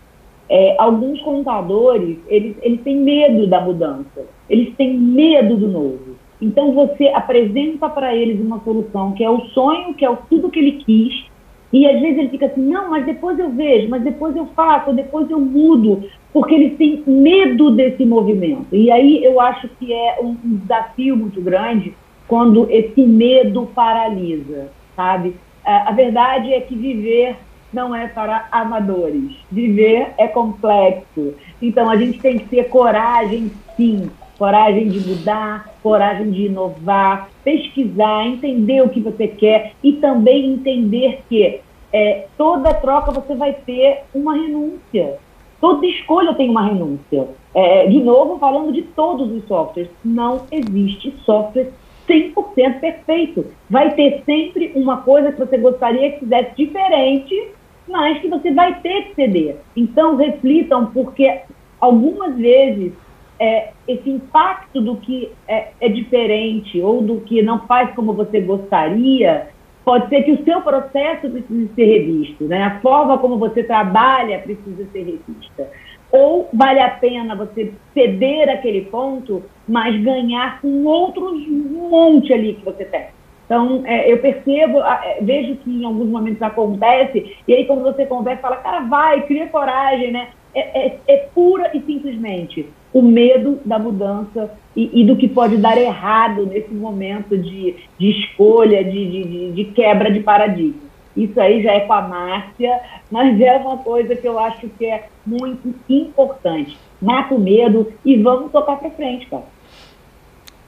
C: é, alguns contadores, eles, eles têm medo da mudança, eles têm medo do novo. Então você apresenta para eles uma solução que é o sonho, que é o, tudo que ele quis, E às vezes ele fica assim, não, mas depois eu vejo, mas depois eu faço, depois eu mudo, porque eles têm medo desse movimento. E aí eu acho que é um desafio muito grande quando esse medo paralisa, sabe? A verdade é que viver não é para amadores. Viver é complexo. Então a gente tem que ter coragem, sim, coragem de mudar, coragem de inovar, pesquisar, entender o que você quer e também entender que é, toda troca você vai ter uma renúncia. Toda escolha tem uma renúncia. É, de novo, falando de todos os softwares, não existe software 100% perfeito. Vai ter sempre uma coisa que você gostaria que fizesse diferente, mas que você vai ter que ceder. Então, reflitam, porque algumas vezes é, esse impacto do que é, é, diferente ou do que não faz como você gostaria, pode ser que o seu processo precise ser revisto, né? a forma como você trabalha precisa ser revista. Ou vale a pena você ceder aquele ponto, mas ganhar com outros monte ali que você tem. Então, é, eu percebo, é, vejo que em alguns momentos acontece, e aí quando você conversa, fala, cara, vai, cria coragem, né? É, é, é pura e simplesmente o medo da mudança e, e, do que pode dar errado nesse momento de, de escolha, de, de, de, quebra de paradigma. Isso aí já é com a Márcia, mas é uma coisa que eu acho que é muito importante. Mata o medo e vamos tocar para frente, cara.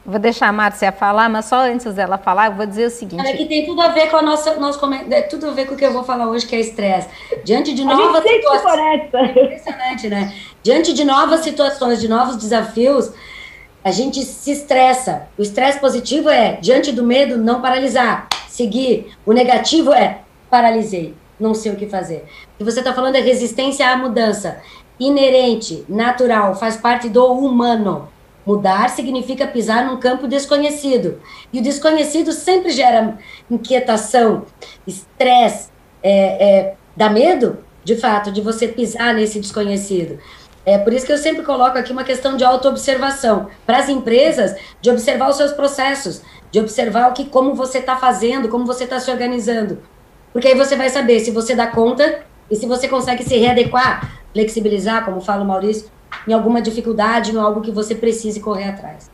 A: Vou deixar a Márcia falar, mas só antes dela falar, eu vou dizer o seguinte.
F: É que tem tudo a ver com a nossa, nosso é, tudo a ver com o que eu vou falar hoje, que é estresse. Diante de novas situações. Impressionante, né? Diante de novas situações, de novos desafios, a gente se estressa. O estresse positivo é, diante do medo, não paralisar, seguir. O negativo é, paralisei, não sei o que fazer. O que você está falando é resistência à mudança. Inerente, natural, faz parte do humano. Mudar significa pisar num campo desconhecido. E o desconhecido sempre gera inquietação, estresse, é, é, dá medo, de fato, de você pisar nesse desconhecido. É por isso que eu sempre coloco aqui uma questão de autoobservação. Para as empresas, de observar os seus processos, de observar o que, como você está fazendo, como você está se organizando. Porque aí você vai saber se você dá conta e se você consegue se readequar, flexibilizar, como fala o Maurício, em alguma dificuldade, em algo que você precise correr atrás.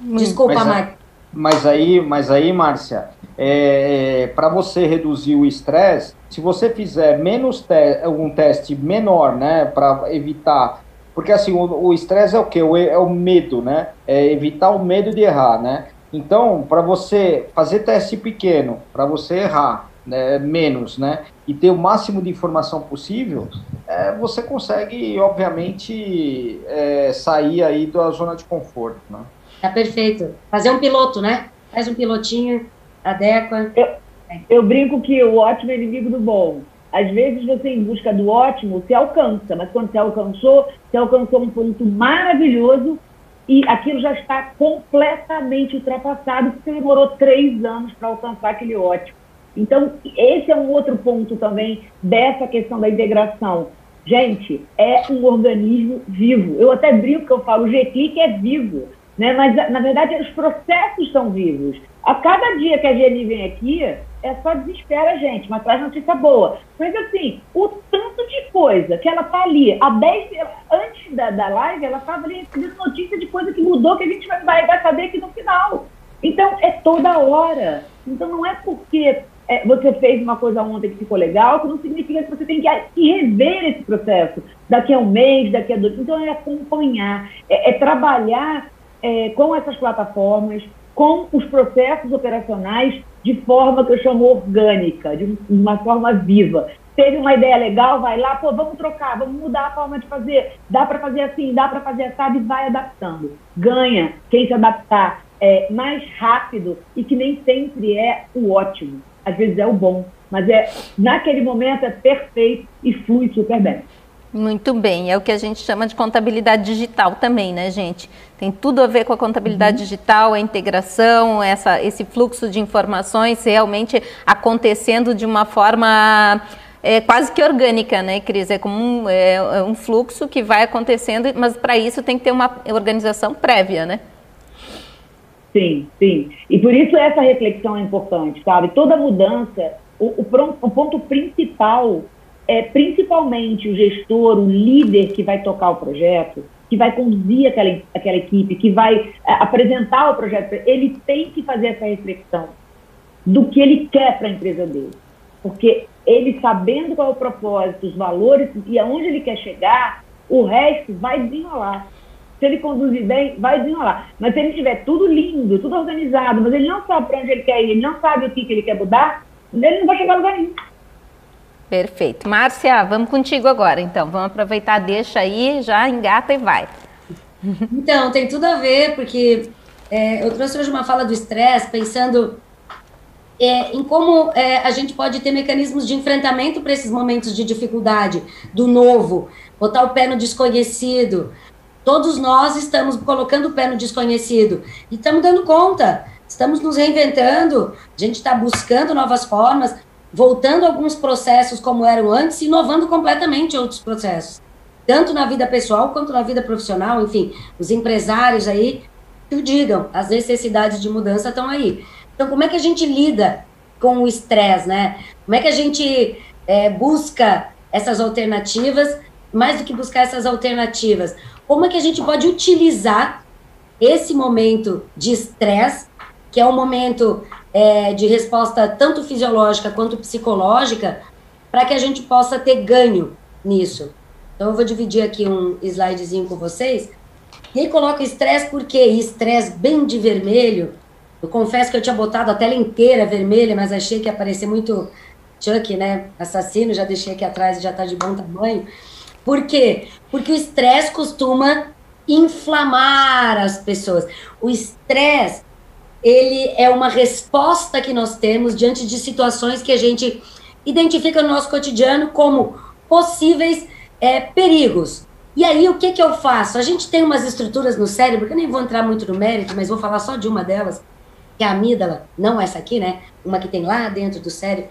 F: Desculpa,
D: mas, Mas aí, mas aí, Márcia, é, é, para você reduzir o estresse, se você fizer menos te um teste menor, né, para evitar, porque assim o estresse é o que? É o medo, né? É evitar o medo de errar, né? Então, para você fazer teste pequeno, para você errar né, menos, né? E ter o máximo de informação possível, é, você consegue, obviamente, é, sair aí da zona de conforto, né?
F: Tá perfeito. Fazer um piloto, né? Faz um pilotinho, adequa.
C: Eu, eu brinco que o ótimo é inimigo do bom. Às vezes você, em busca do ótimo, se alcança, mas quando você alcançou, você alcançou um ponto maravilhoso e aquilo já está completamente ultrapassado, porque você demorou três anos para alcançar aquele ótimo. Então, esse é um outro ponto também dessa questão da integração. Gente, é um organismo vivo. Eu até brinco que eu falo, o G-Click é vivo, né? mas na verdade os processos são vivos. A cada dia que a Geni vem aqui, é só desespera a gente, mas traz notícia boa. Mas assim, o tanto de coisa que ela tá ali, há 10 antes da, da live, ela estava ali recebendo notícia de coisa que mudou, que a gente vai, vai saber aqui no final. Então, é toda hora. Então, não é porque é, você fez uma coisa ontem que ficou legal, que não significa que você tem que, que rever esse processo daqui a um mês, daqui a dois. Então, é acompanhar, é, é trabalhar é, com essas plataformas, com os processos operacionais de forma que eu chamo orgânica, de uma forma viva. Teve uma ideia legal, vai lá, pô, vamos trocar, vamos mudar a forma de fazer. Dá para fazer assim, dá para fazer assim, e vai adaptando. Ganha quem se adaptar é, mais rápido e que nem sempre é o ótimo às vezes é o bom, mas é naquele momento é perfeito e flui super bem.
A: Muito bem, é o que a gente chama de contabilidade digital também, né, gente? Tem tudo a ver com a contabilidade uhum. digital, a integração, essa, esse fluxo de informações realmente acontecendo de uma forma é, quase que orgânica, né, Cris? É como um, é, é um fluxo que vai acontecendo, mas para isso tem que ter uma organização prévia, né?
C: Sim, sim. E por isso essa reflexão é importante, sabe? Toda mudança o, o, o ponto principal é principalmente o gestor, o líder que vai tocar o projeto, que vai conduzir aquela, aquela equipe, que vai é, apresentar o projeto, ele tem que fazer essa reflexão do que ele quer para a empresa dele. Porque ele sabendo qual é o propósito, os valores e aonde ele quer chegar, o resto vai desenrolar. Se ele conduzir bem, vai desenrolar. Mas se ele tiver tudo lindo, tudo organizado, mas ele não sabe para onde ele quer ir, ele não sabe o que, que ele quer mudar, ele não vai chegar a lugar nenhum.
A: Perfeito. Márcia, vamos contigo agora, então. Vamos aproveitar, deixa aí, já engata e vai.
F: Então, tem tudo a ver, porque é, eu trouxe hoje uma fala do estresse, pensando é, em como é, a gente pode ter mecanismos de enfrentamento para esses momentos de dificuldade, do novo, botar o pé no desconhecido. Todos nós estamos colocando o pé no desconhecido e estamos dando conta, estamos nos reinventando, a gente está buscando novas formas, voltando alguns processos como eram antes, inovando completamente outros processos, tanto na vida pessoal quanto na vida profissional, enfim, os empresários aí que o digam, as necessidades de mudança estão aí. Então, como é que a gente lida com o estresse, né? Como é que a gente é, busca essas alternativas, mais do que buscar essas alternativas, como é que a gente pode utilizar esse momento de estresse, que é um momento é, de resposta tanto fisiológica quanto psicológica, para que a gente possa ter ganho nisso. Então, eu vou dividir aqui um slidezinho com vocês. E aí coloca estresse, por quê? Estresse bem de vermelho eu confesso que eu tinha botado a tela inteira vermelha, mas achei que ia aparecer muito Chuck, né? Assassino, já deixei aqui atrás e já tá de bom tamanho. Por quê? Porque o estresse costuma inflamar as pessoas. O estresse, ele é uma resposta que nós temos diante de situações que a gente identifica no nosso cotidiano como possíveis é, perigos. E aí, o que, que eu faço? A gente tem umas estruturas no cérebro, que eu nem vou entrar muito no mérito, mas vou falar só de uma delas, que é a amígdala, não essa aqui, né? Uma que tem lá dentro do cérebro,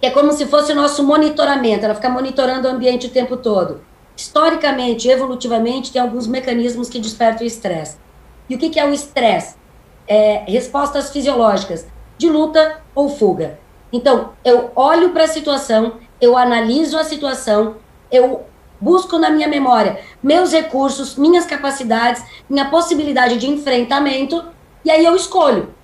F: que é como se fosse o nosso monitoramento, ela fica monitorando o ambiente o tempo todo. Historicamente, evolutivamente, tem alguns mecanismos que despertam o estresse. E o que, que é o estresse? É respostas fisiológicas de luta ou fuga. Então, eu olho para a situação, eu analiso a situação, eu busco na minha memória meus recursos, minhas capacidades, minha possibilidade de enfrentamento e aí eu escolho,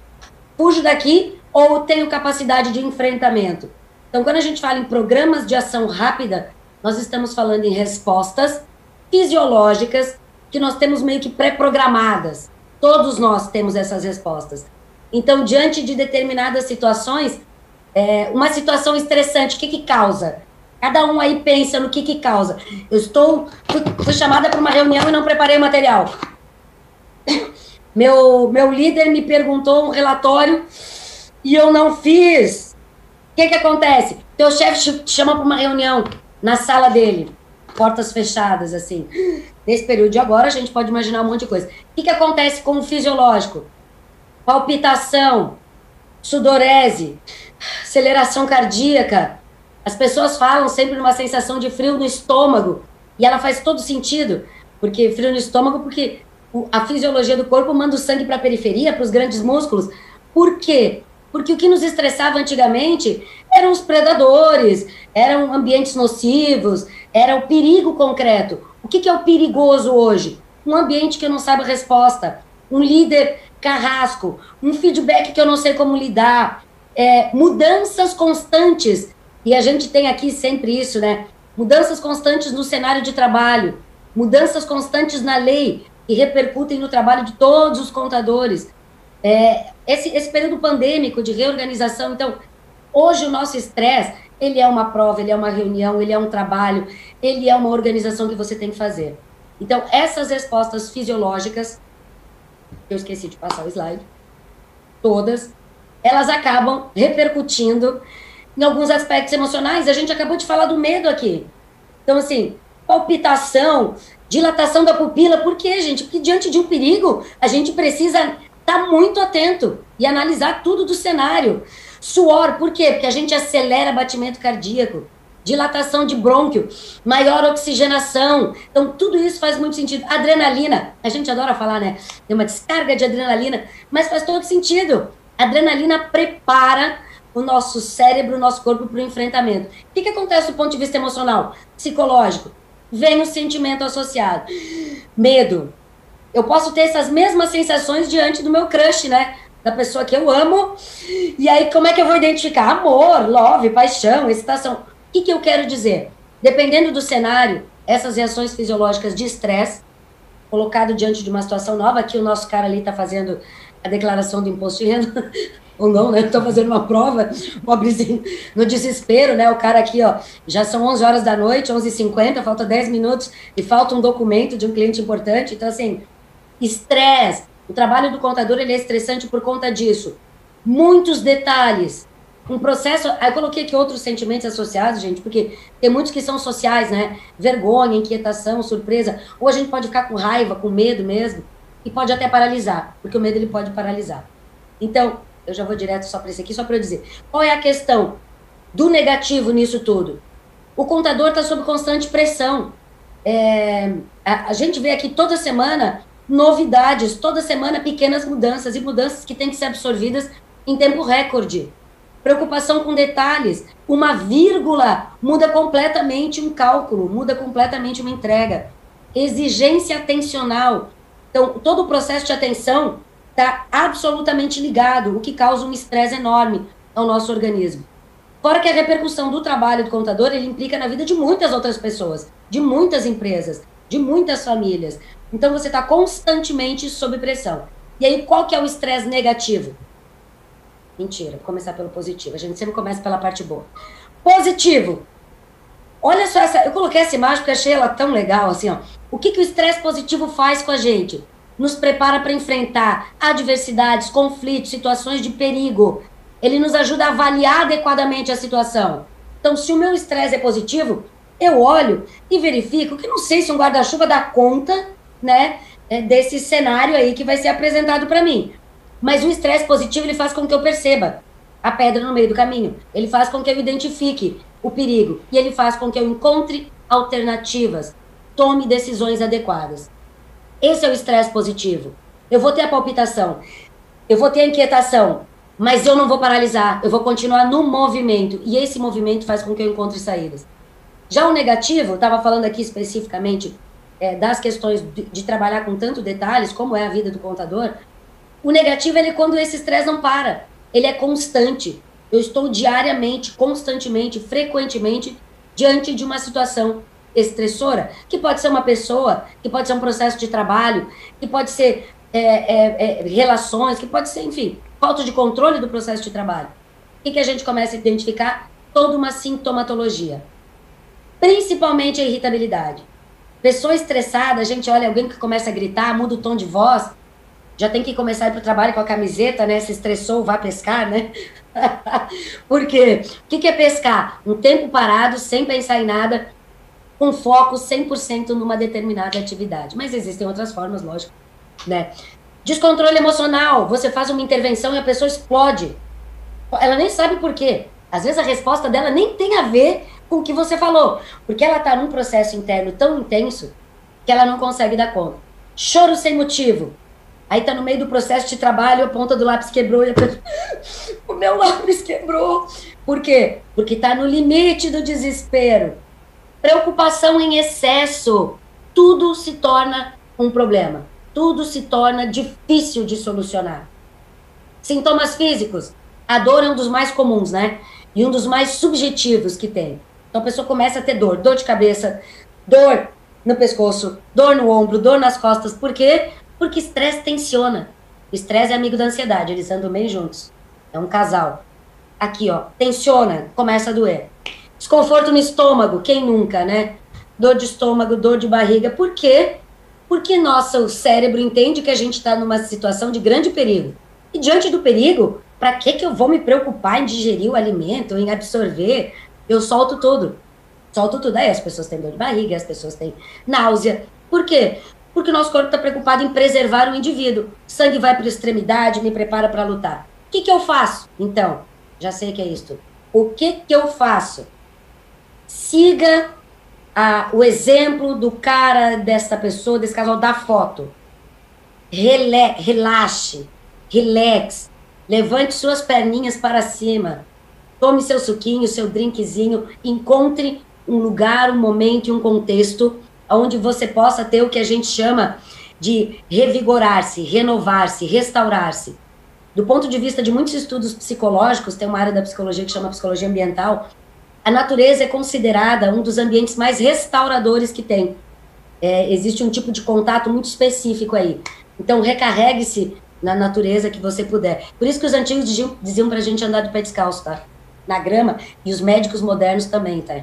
F: fujo daqui ou tenho capacidade de enfrentamento. Então, quando a gente fala em programas de ação rápida, nós estamos falando em respostas fisiológicas que nós temos meio que pré-programadas. Todos nós temos essas respostas. Então, diante de determinadas situações, é, uma situação estressante, o que, que causa? Cada um aí pensa no que, que causa. Eu estou. Fui, fui chamada para uma reunião e não preparei o material. Meu, meu líder me perguntou um relatório e eu não fiz. O que, que acontece? Teu chefe te chama para uma reunião na sala dele, portas fechadas, assim. Nesse período de agora, a gente pode imaginar um monte de coisa. O que, que acontece com o fisiológico? Palpitação, sudorese, aceleração cardíaca. As pessoas falam sempre numa sensação de frio no estômago. E ela faz todo sentido. Porque frio no estômago, porque a fisiologia do corpo manda o sangue para a periferia, para os grandes músculos. Por quê? Porque o que nos estressava antigamente eram os predadores, eram ambientes nocivos, era o perigo concreto. O que, que é o perigoso hoje? Um ambiente que eu não saiba a resposta, um líder carrasco, um feedback que eu não sei como lidar, é, mudanças constantes. E a gente tem aqui sempre isso, né? Mudanças constantes no cenário de trabalho, mudanças constantes na lei, e repercutem no trabalho de todos os contadores. É, esse, esse período pandêmico de reorganização, então, hoje o nosso estresse, ele é uma prova, ele é uma reunião, ele é um trabalho, ele é uma organização que você tem que fazer. Então, essas respostas fisiológicas, eu esqueci de passar o slide, todas, elas acabam repercutindo em alguns aspectos emocionais. A gente acabou de falar do medo aqui. Então, assim, palpitação, Dilatação da pupila, por quê, gente? Porque diante de um perigo, a gente precisa tá muito atento e analisar tudo do cenário. Suor, por quê? Porque a gente acelera batimento cardíaco, dilatação de brônquio, maior oxigenação. Então, tudo isso faz muito sentido. Adrenalina, a gente adora falar, né? Tem uma descarga de adrenalina, mas faz todo sentido. Adrenalina prepara o nosso cérebro, o nosso corpo para o enfrentamento. O que, que acontece do ponto de vista emocional, psicológico? Vem o sentimento associado. Medo. Eu posso ter essas mesmas sensações diante do meu crush, né? Da pessoa que eu amo. E aí, como é que eu vou identificar? Amor, love, paixão, excitação. O que, que eu quero dizer? Dependendo do cenário, essas reações fisiológicas de estresse, colocado diante de uma situação nova, aqui o nosso cara ali está fazendo a declaração do imposto de renda, ou não, né? Estou fazendo uma prova, pobrezinho, no desespero, né? O cara aqui, ó, já são 11 horas da noite, 11h50, falta 10 minutos e falta um documento de um cliente importante. Então, assim, estresse. O trabalho do contador, ele é estressante por conta disso. Muitos detalhes. Um processo... Aí coloquei aqui outros sentimentos associados, gente, porque tem muitos que são sociais, né? Vergonha, inquietação, surpresa. Ou a gente pode ficar com raiva, com medo mesmo. E pode até paralisar, porque o medo, ele pode paralisar. Então, eu já vou direto só para esse aqui, só para eu dizer. Qual é a questão do negativo nisso tudo? O contador está sob constante pressão. É, a, a, gente vê aqui toda semana novidades, toda semana pequenas mudanças e mudanças que têm que ser absorvidas em tempo recorde. Preocupação com detalhes. Uma vírgula muda completamente um cálculo, muda completamente uma entrega. Exigência atencional. Então, todo o processo de atenção está absolutamente ligado, o que causa um estresse enorme ao nosso organismo. Fora que a repercussão do trabalho do contador, ele implica na vida de muitas outras pessoas, de muitas empresas, de muitas famílias. Então você está constantemente sob pressão. E aí, qual que é o estresse negativo? Mentira, vou começar pelo positivo. A gente sempre começa pela parte boa. Positivo. Olha só essa. Eu coloquei essa imagem porque achei ela tão legal, assim, ó. O que, que o estresse positivo faz com a gente? nos prepara para enfrentar adversidades, conflitos, situações de perigo. Ele nos ajuda a avaliar adequadamente a situação. Então, se o meu estresse é positivo, eu olho e verifico que não sei se um guarda-chuva dá conta, né, é, desse cenário aí que vai ser apresentado para mim. Mas o estresse positivo ele faz com que eu perceba a pedra no meio do caminho. Ele faz com que eu identifique o perigo e ele faz com que eu encontre alternativas, tome decisões adequadas. Esse é o estresse positivo. Eu vou ter a palpitação, eu vou ter a inquietação, mas eu não vou paralisar, eu vou continuar no movimento. E esse movimento faz com que eu encontre saídas. Já o negativo, estava falando aqui especificamente é, das questões de, de, trabalhar com tanto detalhes, como é a vida do contador. O negativo é quando esse estresse não para, ele é constante. Eu estou diariamente, constantemente, frequentemente diante de uma situação estressora, que pode ser uma pessoa, que pode ser um processo de trabalho, que pode ser é, é, é, relações, que pode ser, enfim, falta de controle do processo de trabalho. O que, que a gente começa a identificar? Toda uma sintomatologia. Principalmente a irritabilidade. Pessoa estressada, a gente olha alguém que começa a gritar, muda o tom de voz, já tem que começar a ir para o trabalho com a camiseta, né? Se estressou, vá pescar, né? Por quê? O que, que é pescar? Um tempo parado, sem pensar em nada, com foco 100% numa determinada atividade. Mas existem outras formas, lógico, né? Descontrole emocional, você faz uma intervenção e a pessoa explode. Ela nem sabe por quê. Às vezes a resposta dela nem tem a ver com o que você falou, porque ela está num processo interno tão intenso que ela não consegue dar conta. Choro sem motivo. Aí tá no meio do processo de trabalho, a ponta do lápis quebrou e a pessoa, o meu lápis quebrou. Por quê? Porque tá no limite do desespero preocupação em excesso, tudo se torna um problema. Tudo se torna difícil de solucionar. Sintomas físicos. A dor é um dos mais comuns, né? E um dos mais subjetivos que tem. Então a pessoa começa a ter dor, dor de cabeça, dor no pescoço, dor no ombro, dor nas costas. Por quê? Porque estresse tensiona. Estresse é amigo da ansiedade, eles andam bem juntos. É um casal. Aqui, ó, tensiona, começa a doer. Desconforto no estômago, quem nunca, né? Dor de estômago, dor de barriga. Por quê? Porque nosso cérebro entende que a gente está numa situação de grande perigo. E diante do perigo, para que, que eu vou me preocupar em digerir o alimento, em absorver? Eu solto tudo. Solto tudo. Aí as pessoas têm dor de barriga, as pessoas têm náusea. Por quê? Porque o nosso corpo está preocupado em preservar o indivíduo. Sangue vai para a extremidade, me prepara para lutar. O que, que eu faço? Então, já sei que é isto. O que, que eu faço? siga a, o exemplo do cara, dessa pessoa, desse casal, da foto. Rele, relaxe, relaxe, levante suas perninhas para cima, tome seu suquinho, seu drinkzinho, encontre um lugar, um momento e um contexto onde você possa ter o que a gente chama de revigorar-se, renovar-se, restaurar-se. Do ponto de vista de muitos estudos psicológicos, tem uma área da psicologia que chama psicologia ambiental, a natureza é considerada um dos ambientes mais restauradores que tem. É, existe um tipo de contato muito específico aí. Então, recarregue-se na natureza que você puder. Por isso que os antigos diziam, diziam para a gente andar de pé descalço, tá? Na grama, e os médicos modernos também, tá?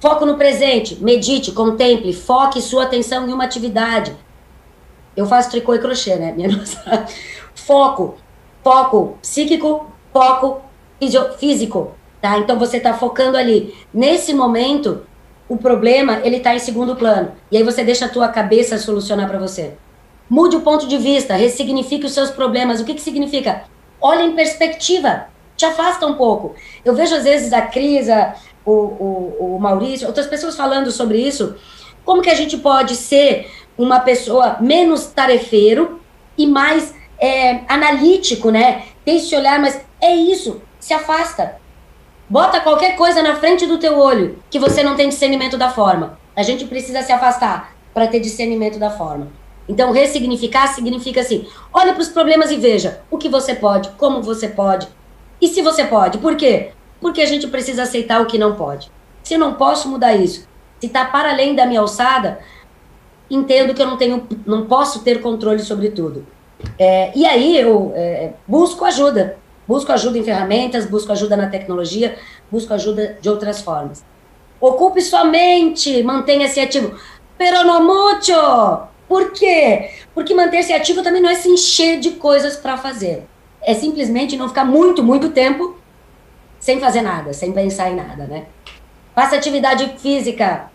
F: Foco no presente, medite, contemple, foque sua atenção em uma atividade. Eu faço tricô e crochê, né? Minha nossa. Foco, foco psíquico, foco físico, tá? Então você está focando ali. Nesse momento, o problema, ele está em segundo plano. E aí você deixa a tua cabeça solucionar para você. Mude o ponto de vista, ressignifique os seus problemas. O que que significa? Olha em perspectiva, te afasta um pouco. Eu vejo às vezes a Cris, a, o, o, o Maurício, outras pessoas falando sobre isso. Como que a gente pode ser uma pessoa menos tarefeiro e mais é, analítico, né? Tem esse olhar, mas é isso, se afasta. Bota qualquer coisa na frente do teu olho que você não tem discernimento da forma. A gente precisa se afastar para ter discernimento da forma. Então, ressignificar significa assim: olha para os problemas e veja o que você pode, como você pode. E se você pode, por quê? Porque a gente precisa aceitar o que não pode. Se não posso mudar isso, se está para além da minha alçada, entendo que eu não tenho, não posso ter controle sobre tudo. É, e aí eu é, busco ajuda, busco ajuda em ferramentas, busco ajuda na tecnologia, busco ajuda de outras formas. Ocupe sua mente, mantenha-se ativo. Pero no mucho. Por quê? Porque manter-se ativo também não é se encher de coisas para fazer. É simplesmente não ficar muito, muito tempo sem fazer nada, sem pensar em nada, né? Faça atividade física.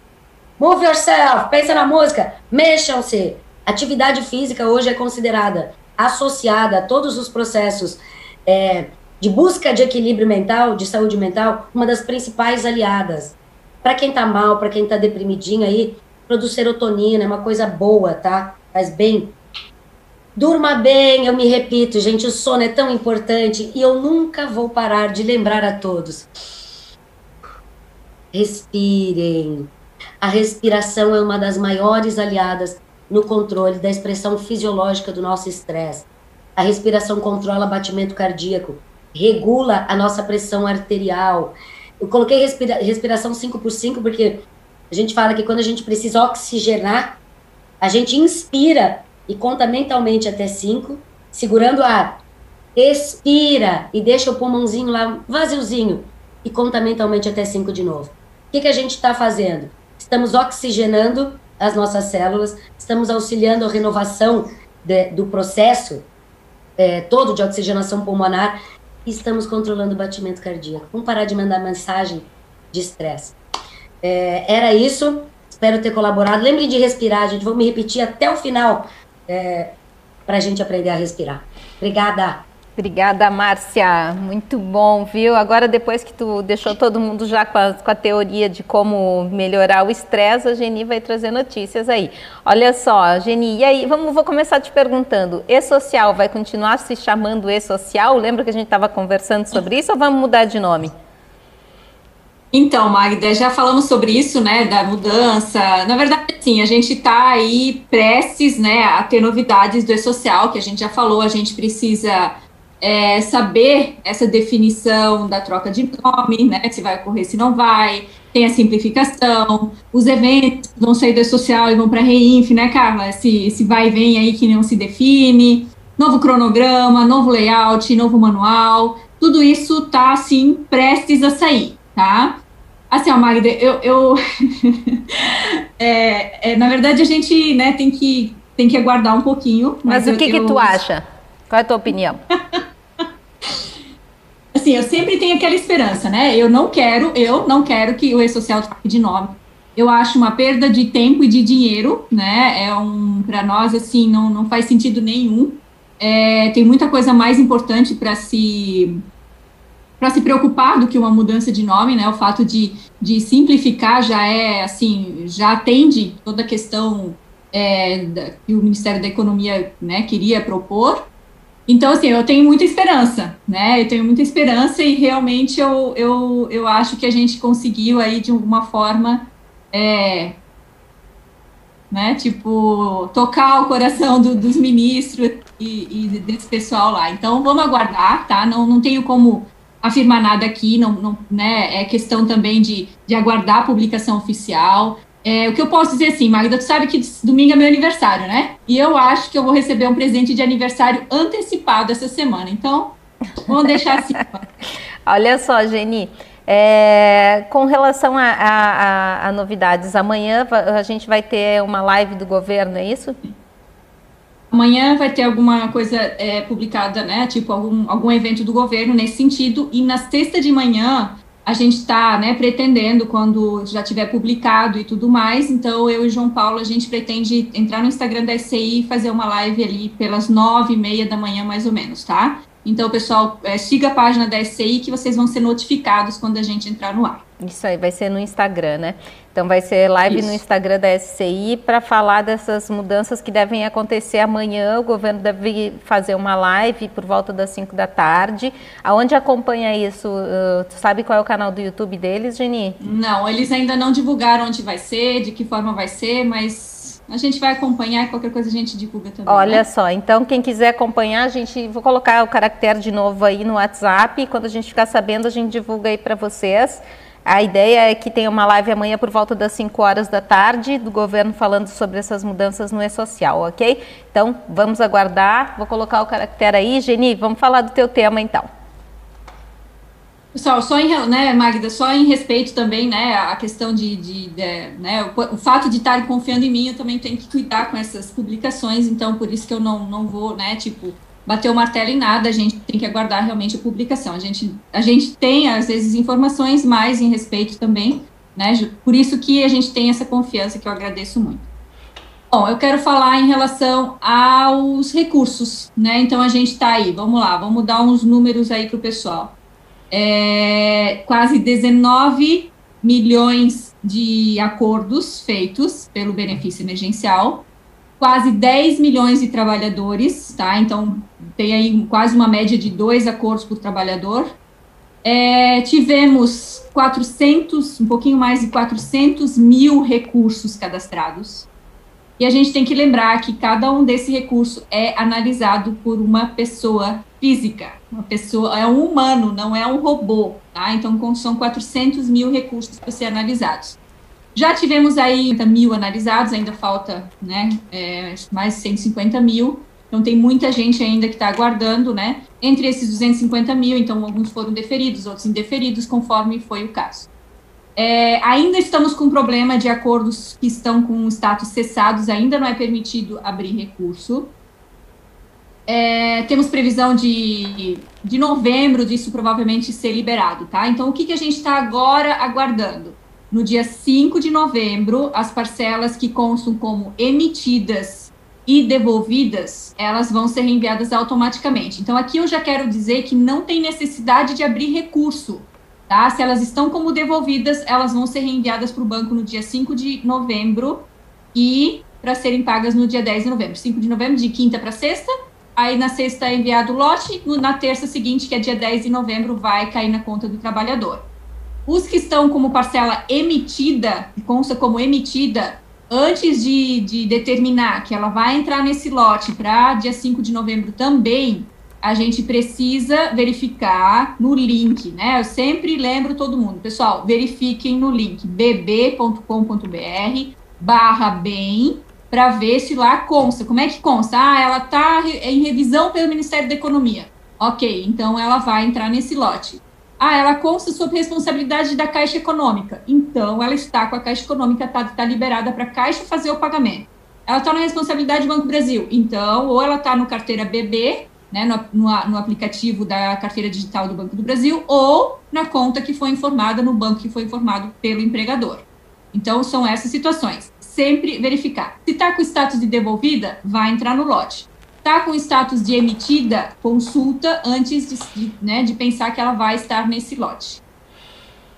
F: Move yourself, pensa na música, mexam-se. Atividade física hoje é considerada associada a todos os processos é, de busca de equilíbrio mental, de saúde mental, uma das principais aliadas. Para quem tá mal, para quem tá deprimidinho aí, produz serotonina, é uma coisa boa, tá? Faz bem. Durma bem, eu me repito, gente, o sono é tão importante e eu nunca vou parar de lembrar a todos. Respirem. A respiração é uma das maiores aliadas no controle da expressão fisiológica do nosso estresse. A respiração controla batimento cardíaco, regula a nossa pressão arterial. Eu coloquei respira respiração 5 por 5 porque a gente fala que quando a gente precisa oxigenar, a gente inspira e conta mentalmente até 5, segurando o ar. Expira e deixa o pulmãozinho lá vaziozinho e conta mentalmente até 5 de novo. O que, que a gente está fazendo? Estamos oxigenando as nossas células, estamos auxiliando a renovação de, do processo é, todo de oxigenação pulmonar e estamos controlando o batimento cardíaco. Vamos parar de mandar mensagem de estresse. É, era isso, espero ter colaborado. Lembre de respirar, gente. Vou me repetir até o final é, para a gente aprender a respirar. Obrigada.
A: Obrigada, Márcia. Muito bom, viu? Agora, depois que tu deixou todo mundo já com a, com a teoria de como melhorar o estresse, a Geni vai trazer notícias aí. Olha só, Geni, e aí, vamos, vou começar te perguntando: e-social vai continuar se chamando e-social? Lembra que a gente estava conversando sobre isso ou vamos mudar de nome?
E: Então, Magda, já falamos sobre isso, né, da mudança. Na verdade, sim, a gente está aí prestes, né, a ter novidades do e-social, que a gente já falou, a gente precisa é, saber essa definição da troca de nome, né, se vai ocorrer, se não vai, tem a simplificação, os eventos vão sair do social e vão para a Reinf, né, Carla, se, se vai e vem aí que não se define, novo cronograma, novo layout, novo manual, tudo isso tá, assim, prestes a sair, tá? Assim, ó, Magda, eu, eu é, é, na verdade a gente, né, tem que, tem que aguardar um pouquinho.
A: Mas, mas o que
E: eu,
A: que tu acha? Qual é a tua opinião?
E: assim, eu sempre tenho aquela esperança, né? Eu não quero, eu não quero que o e-social troque de nome. Eu acho uma perda de tempo e de dinheiro, né? É um, para nós, assim, não, não faz sentido nenhum. É, tem muita coisa mais importante para se para se preocupar do que uma mudança de nome, né? O fato de, de simplificar já é assim, já atende toda a questão é, da, que o Ministério da Economia né, queria propor. Então, assim, eu tenho muita esperança, né? Eu tenho muita esperança e realmente eu, eu, eu acho que a gente conseguiu aí, de alguma forma, é, né? Tipo, tocar o coração do, dos ministros e, e, desse pessoal lá. Então, vamos aguardar, tá? Não, não tenho como afirmar nada aqui, não, não, né? É questão também de, de aguardar a publicação oficial. É, o que eu posso dizer assim, Magda, tu sabe que domingo é meu aniversário, né? E eu acho que eu vou receber um presente de aniversário antecipado essa semana. Então, vamos deixar assim.
A: Olha só, Geni. É, com relação a, a, a, novidades, amanhã a gente vai ter uma live do governo, é isso?
E: Amanhã vai ter alguma coisa é, publicada, né? Tipo, algum, algum evento do governo nesse sentido. E na sexta de manhã a gente está né, pretendendo, quando já tiver publicado e tudo mais, então eu e João Paulo, a gente pretende entrar no Instagram da SCI e fazer uma live ali pelas nove e meia da manhã, mais ou menos, tá? Então, pessoal, é, siga a página da SCI que vocês vão ser notificados quando a gente entrar no ar.
A: Isso aí, vai ser no Instagram, né? Então vai ser live Isso. no Instagram da SCI para falar dessas mudanças que devem acontecer amanhã. O governo deve fazer uma live por volta das 5 da tarde. Aonde acompanha isso? Uh, tu sabe qual é o canal do YouTube deles, Geni?
E: Não, eles ainda não divulgaram onde vai ser, de que forma vai ser, mas a gente vai acompanhar qualquer coisa a gente divulga também.
A: Olha
E: né?
A: só, então quem quiser acompanhar, a gente vou colocar o caractere de novo aí no WhatsApp. Quando a gente ficar sabendo, a gente divulga aí para vocês. A ideia é que tenha uma live amanhã por volta das 5 horas da tarde do governo falando sobre essas mudanças no E-Social, ok? Então, vamos aguardar. Vou colocar o caractere aí. Geni, vamos falar do teu tema então.
E: Pessoal, só em, né, Magda, só em respeito também, né, a questão de, de, de né, o, o, fato de estarem confiando em mim, eu também tenho que cuidar com essas publicações, então por isso que eu não, não vou, né, tipo, bater o martelo em nada, a gente tem que aguardar realmente a publicação. A gente, a gente tem, às vezes, informações mais em respeito também, né? Por isso que a gente tem essa confiança, que eu agradeço muito. Bom, eu quero falar em relação aos recursos, né? Então, a gente está aí, vamos lá, vamos dar uns números aí para o pessoal. É, quase 19 milhões de acordos feitos pelo benefício emergencial, quase 10 milhões de trabalhadores, tá? Então, tem aí quase uma média de dois acordos por trabalhador. É, tivemos 400, um pouquinho mais de 400 mil recursos cadastrados. E a gente tem que lembrar que cada um desse recurso é analisado por uma pessoa física, uma pessoa, é um humano, não é um robô, tá? Então, são 400 mil recursos para ser analisados. Já tivemos aí mil analisados, ainda falta né, é, mais de 150 mil. Então, tem muita gente ainda que está aguardando, né? Entre esses 250 mil, então, alguns foram deferidos, outros indeferidos, conforme foi o caso. É, ainda estamos com problema de acordos que estão com status cessados, ainda não é permitido abrir recurso. É, temos previsão de, de novembro disso provavelmente ser liberado, tá? Então, o que, que a gente está agora aguardando? No dia 5 de novembro, as parcelas que constam como emitidas e devolvidas, elas vão ser reenviadas automaticamente. Então, aqui eu já quero dizer que não tem necessidade de abrir recurso, tá? Se elas estão como devolvidas, elas vão ser reenviadas para o banco no dia 5 de novembro e para serem pagas no dia 10 de novembro. 5 de novembro, de quinta para sexta, aí na sexta é enviado o lote, na terça seguinte, que é dia 10 de novembro, vai cair na conta do trabalhador. Os que estão como parcela emitida, consta como emitida, antes de, de determinar que ela vai entrar nesse lote para dia 5 de novembro também, a gente precisa verificar no link, né? Eu sempre lembro todo mundo, pessoal, verifiquem no link bb.com.br barra bem para ver se lá consta. Como é que consta? Ah, ela está em revisão pelo Ministério da Economia. Ok, então ela vai entrar nesse lote. Ah, ela consta sob responsabilidade da Caixa Econômica. Então, ela está com a Caixa Econômica, está tá liberada para a Caixa fazer o pagamento. Ela está na responsabilidade do Banco Brasil. Então, ou ela está no carteira BB, né, no, no, no, aplicativo da carteira digital do Banco do Brasil, ou na conta que foi informada no banco que foi informado pelo empregador. Então, são essas situações. Sempre verificar. Se está com status de devolvida, vai entrar no lote está com status de emitida, consulta antes de, de, né, de pensar que ela vai estar nesse lote.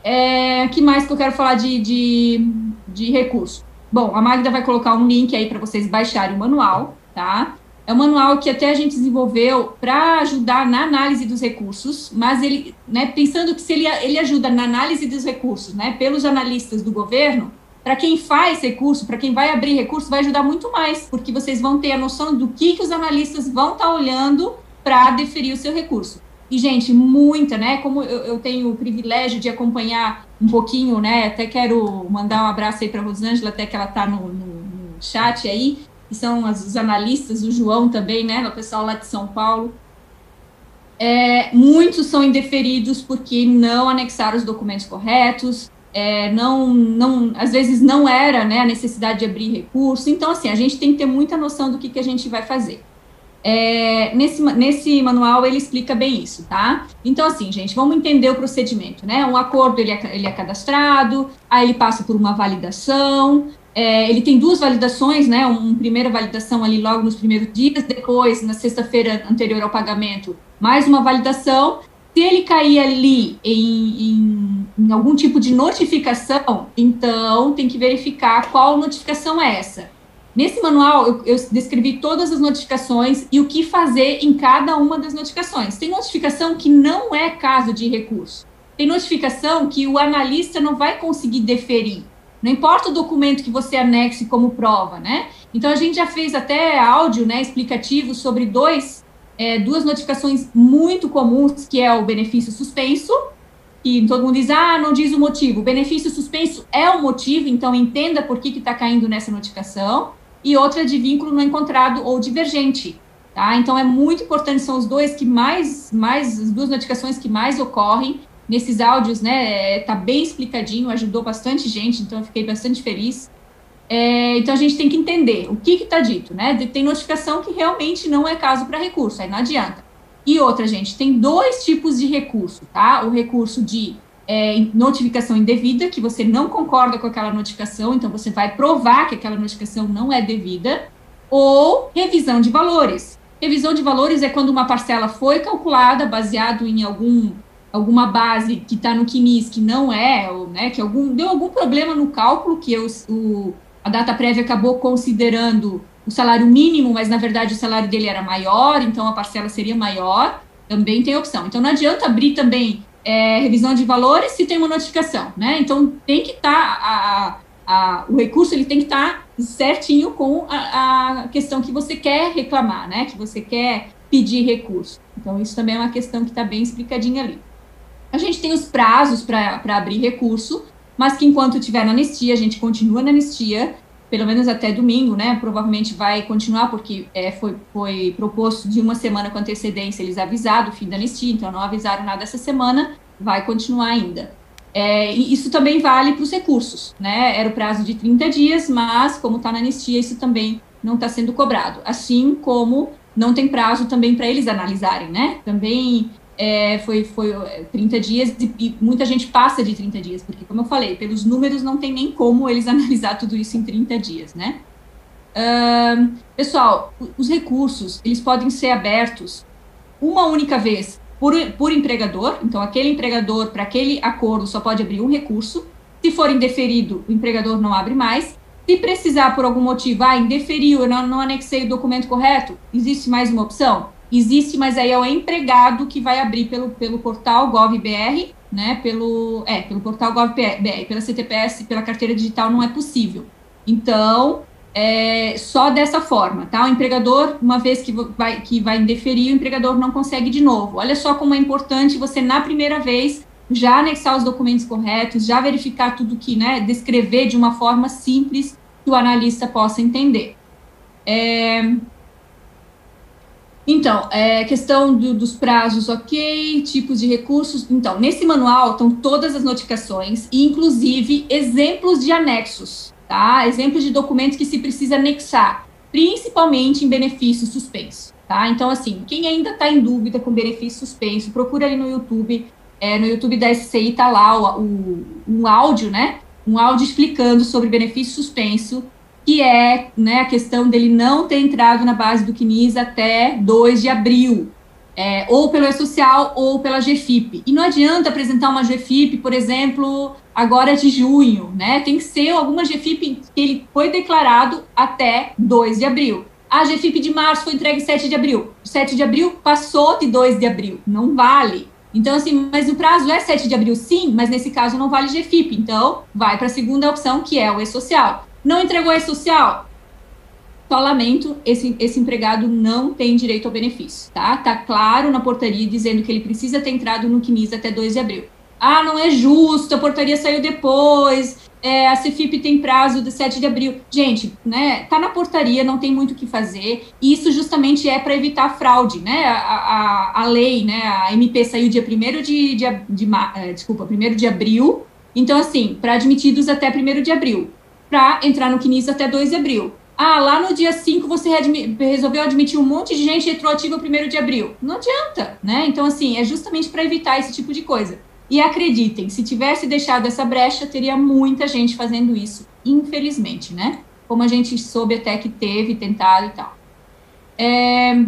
E: É, que mais que eu quero falar de, de, de recurso? Bom, a Magda vai colocar um link aí para vocês baixarem o manual, tá? é um manual que até a gente desenvolveu para ajudar na análise dos recursos, mas ele, né, pensando que se ele, ele ajuda na análise dos recursos, né, pelos analistas do governo, para quem faz recurso, para quem vai abrir recurso, vai ajudar muito mais, porque vocês vão ter a noção do que, que os analistas vão estar tá olhando para deferir o seu recurso. E, gente, muita, né? Como eu, eu, tenho o privilégio de acompanhar um pouquinho, né? Até quero mandar um abraço aí para a Rosângela, até que ela está no, no, no, chat aí, que são as, os analistas, o João também, né? O pessoal lá de São Paulo. É, muitos são indeferidos porque não anexaram os documentos corretos, é, não, não, às vezes não era né, a necessidade de abrir recurso. Então, assim, a gente tem que ter muita noção do que, que a gente vai fazer. É, nesse, nesse manual ele explica bem isso, tá? Então, assim, gente, vamos entender o procedimento, né? Um acordo ele é, ele é cadastrado, aí ele passa por uma validação, é, ele tem duas validações, né? Uma primeira validação ali logo nos primeiros dias, depois, na sexta-feira anterior ao pagamento, mais uma validação, se ele cair ali em, em, em, algum tipo de notificação, então tem que verificar qual notificação é essa. Nesse manual, eu, eu, descrevi todas as notificações e o que fazer em cada uma das notificações. Tem notificação que não é caso de recurso. Tem notificação que o analista não vai conseguir deferir. Não importa o documento que você anexe como prova, né? Então, a gente já fez até áudio né, explicativo sobre dois é, duas notificações muito comuns, que é o benefício suspenso, que todo mundo diz, ah, não diz o motivo. O benefício suspenso é o motivo, então entenda por que está caindo nessa notificação. E outra de vínculo não encontrado ou divergente. Tá? Então é muito importante, são os dois que mais, mais, as duas notificações que mais ocorrem nesses áudios, né? Tá bem explicadinho, ajudou bastante gente, então eu fiquei bastante feliz. É, então a gente tem que entender o que está dito, né? Tem notificação que realmente não é caso para recurso, aí não adianta. E outra, gente, tem dois tipos de recurso, tá? O recurso de é, notificação indevida, que você não concorda com aquela notificação, então você vai provar que aquela notificação não é devida, ou revisão de valores. Revisão de valores é quando uma parcela foi calculada baseado em algum alguma base que está no QMIS que não é, ou né, que algum, deu algum problema no cálculo que eu, o, a data prévia acabou considerando o salário mínimo, mas na verdade o salário dele era maior, então a parcela seria maior, também tem opção. Então não adianta abrir também é, revisão de valores se tem uma notificação, né? Então tem que estar, tá, o recurso ele tem que estar tá certinho com a, a, questão que você quer reclamar, né? Que você quer pedir recurso. Então isso também é uma questão que está bem explicadinha ali. A gente tem os prazos para abrir recurso, mas que enquanto tiver na anistia, a gente continua na anistia, pelo menos até domingo, né? Provavelmente vai continuar, porque é, foi, foi proposto de uma semana com antecedência eles avisaram o fim da anistia, então não avisaram nada essa semana, vai continuar ainda. É, isso também vale para os recursos, né? Era o prazo de 30 dias, mas como está na anistia, isso também não está sendo cobrado. Assim como não tem prazo também para eles analisarem, né? Também é, foi, foi 30 é, dias e, e, muita gente passa de 30 dias, porque, como eu falei, pelos números não tem nem como eles analisar tudo isso em 30 dias, né? Uh, pessoal, os recursos, eles podem ser abertos uma única vez por, por empregador, então aquele empregador, para aquele acordo, só pode abrir um recurso. Se for indeferido, o empregador não abre mais. Se precisar, por algum motivo, ah, indeferiu, eu não, não anexei o documento correto, existe mais uma opção? Existe, mas aí é o empregado que vai abrir pelo, pelo portal GovBR, né? Pelo, é, pelo portal GovBR, pela CTPS, pela carteira digital não é possível. Então, é, só dessa forma, tá? O empregador, uma vez que vai, que vai indeferir, o empregador não consegue de novo. Olha só como é importante você, na primeira vez, já anexar os documentos corretos, já verificar tudo que, né, descrever de uma forma simples que o analista possa entender. É, então, é, questão do, dos prazos, ok, tipos de recursos. Então, nesse manual estão todas as notificações, inclusive exemplos de anexos, tá? Exemplos de documentos que se precisa anexar, principalmente em benefício suspenso, tá? Então, assim, quem ainda está em dúvida com benefício suspenso, procura ali no YouTube, é, no YouTube da SCI tá lá o, o, um áudio, né? Um áudio explicando sobre benefício suspenso que é né, a questão dele não ter entrado na base do CNIS até 2 de abril, é, ou pelo E-Social ou pela GFIP. E não adianta apresentar uma GFIP, por exemplo, agora de junho, né? Tem que ser alguma GFIP que ele foi declarado até 2 de abril. A GFIP de março foi entregue 7 de abril. 7 de abril passou de 2 de abril. Não vale. Então, assim, mas o prazo é 7 de abril, sim, mas nesse caso não vale GFIP. Então, vai para a segunda opção, que é o E-Social. Não entregou E-Social? Só lamento, esse, esse empregado não tem direito ao benefício, tá? Tá claro na portaria dizendo que ele precisa ter entrado no CNIS até 2 de abril. Ah, não é justo, a portaria saiu depois, é, a Cefip tem prazo de 7 de abril. Gente, né, tá na portaria, não tem muito o que fazer, e isso justamente é para evitar fraude, né? A, a, a, lei, né, a MP saiu dia 1 de, de, de, de é, desculpa, 1 de abril, então, assim, para admitidos até 1 de abril, para entrar no CNIS até 2 de abril. Ah, lá no dia 5 você resolveu admitir um monte de gente retroativa 1 de abril. Não adianta, né? Então, assim, é justamente para evitar esse tipo de coisa. E acreditem, se tivesse deixado essa brecha, teria muita gente fazendo isso, infelizmente, né? Como a gente soube até que teve, tentado e tal. É...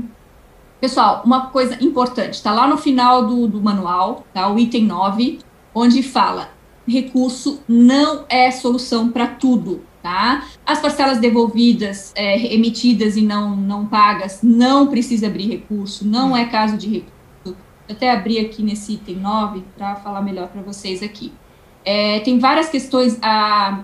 E: Pessoal, uma coisa importante, está lá no final do, do manual, tá? O item 9, onde fala: recurso não é solução para tudo tá? As parcelas devolvidas, é, emitidas e não, não pagas, não precisa abrir recurso, não é caso de recurso. Eu até abri aqui nesse item 9 para falar melhor para vocês aqui. É, tem várias questões. A,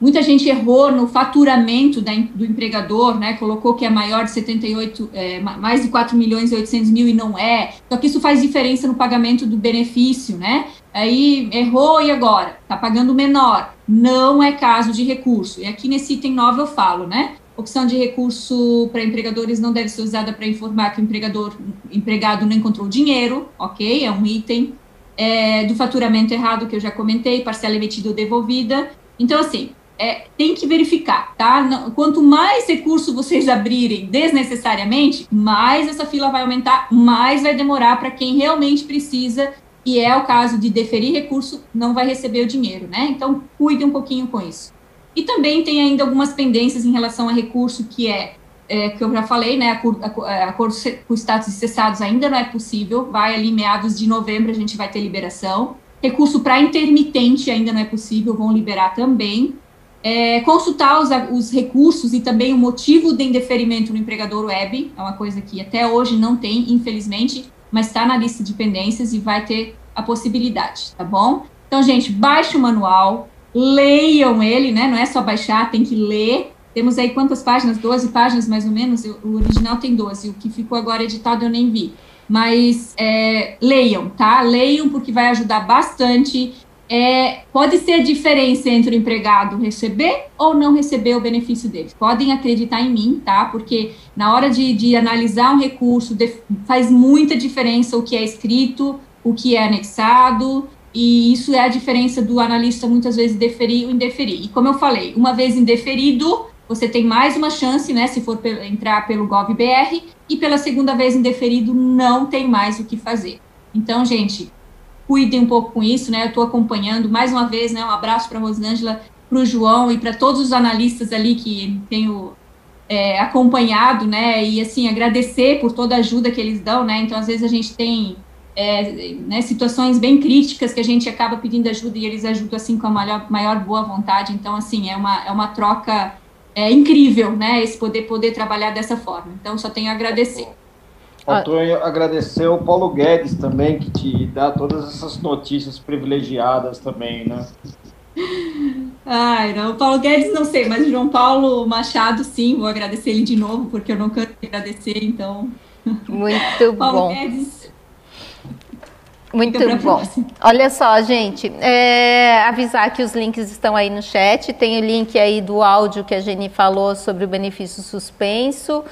E: muita gente errou no faturamento da, do empregador, né? Colocou que é maior de 78, é, mais de 4 milhões e 800 mil e não é. Só que isso faz diferença no pagamento do benefício, né? Aí errou e agora? Está pagando menor. Não é caso de recurso. E aqui nesse item 9 eu falo, né? Opção de recurso para empregadores não deve ser usada para informar que o empregador, empregado não encontrou dinheiro, ok? É um item. É, do faturamento errado que eu já comentei, parcela emitida ou devolvida. Então, assim, é, tem que verificar, tá? Quanto mais recurso vocês abrirem desnecessariamente, mais essa fila vai aumentar, mais vai demorar para quem realmente precisa e é o caso de deferir recurso, não vai receber o dinheiro, né? Então, cuide um pouquinho com isso. E também tem ainda algumas pendências em relação a recurso, que é, é que eu já falei, né? Acordo, acordo com status cessados ainda não é possível, vai ali meados de novembro a gente vai ter liberação. Recurso para intermitente ainda não é possível, vão liberar também. É, consultar os, os, recursos e também o motivo de indeferimento no empregador web, é uma coisa que até hoje não tem, infelizmente, mas está na lista de pendências e vai ter a possibilidade, tá bom? Então, gente, baixe o manual, leiam ele, né? Não é só baixar, tem que ler. Temos aí quantas páginas? 12 páginas, mais ou menos. O original tem 12, o que ficou agora editado eu nem vi. Mas é, leiam, tá? Leiam, porque vai ajudar bastante é, pode ser a diferença entre o empregado receber ou não receber o benefício dele. Podem acreditar em mim, tá? Porque na hora de, de analisar um recurso, de, faz muita diferença o que é escrito, o que é anexado, e isso é a diferença do analista muitas vezes deferir ou indeferir. E como eu falei, uma vez indeferido, você tem mais uma chance, né, se for entrar pelo GovBR, e pela segunda vez indeferido, não tem mais o que fazer. Então, gente, cuidem um pouco com isso, né? Eu estou acompanhando mais uma vez, né? Um abraço para a Rosângela, para o João e para todos os analistas ali que tenho é, acompanhado, né? E assim agradecer por toda a ajuda que eles dão, né? Então às vezes a gente tem é, né, situações bem críticas que a gente acaba pedindo ajuda e eles ajudam assim com a maior, maior boa vontade. Então assim é uma é uma troca é, incrível, né? Esse poder poder trabalhar dessa forma. Então só tenho a agradecer.
D: Faltou ah. agradecer o Paulo Guedes também, que te dá todas essas notícias privilegiadas também, né?
E: Ai, não, o Paulo Guedes não sei, mas o João Paulo Machado, sim, vou agradecer ele de novo, porque eu não canso de agradecer, então.
A: Muito Paulo bom. Guedes. Muito bom. Olha só, gente, é, avisar que os links estão aí no chat. Tem o link aí do áudio que a Jenny falou sobre o benefício suspenso.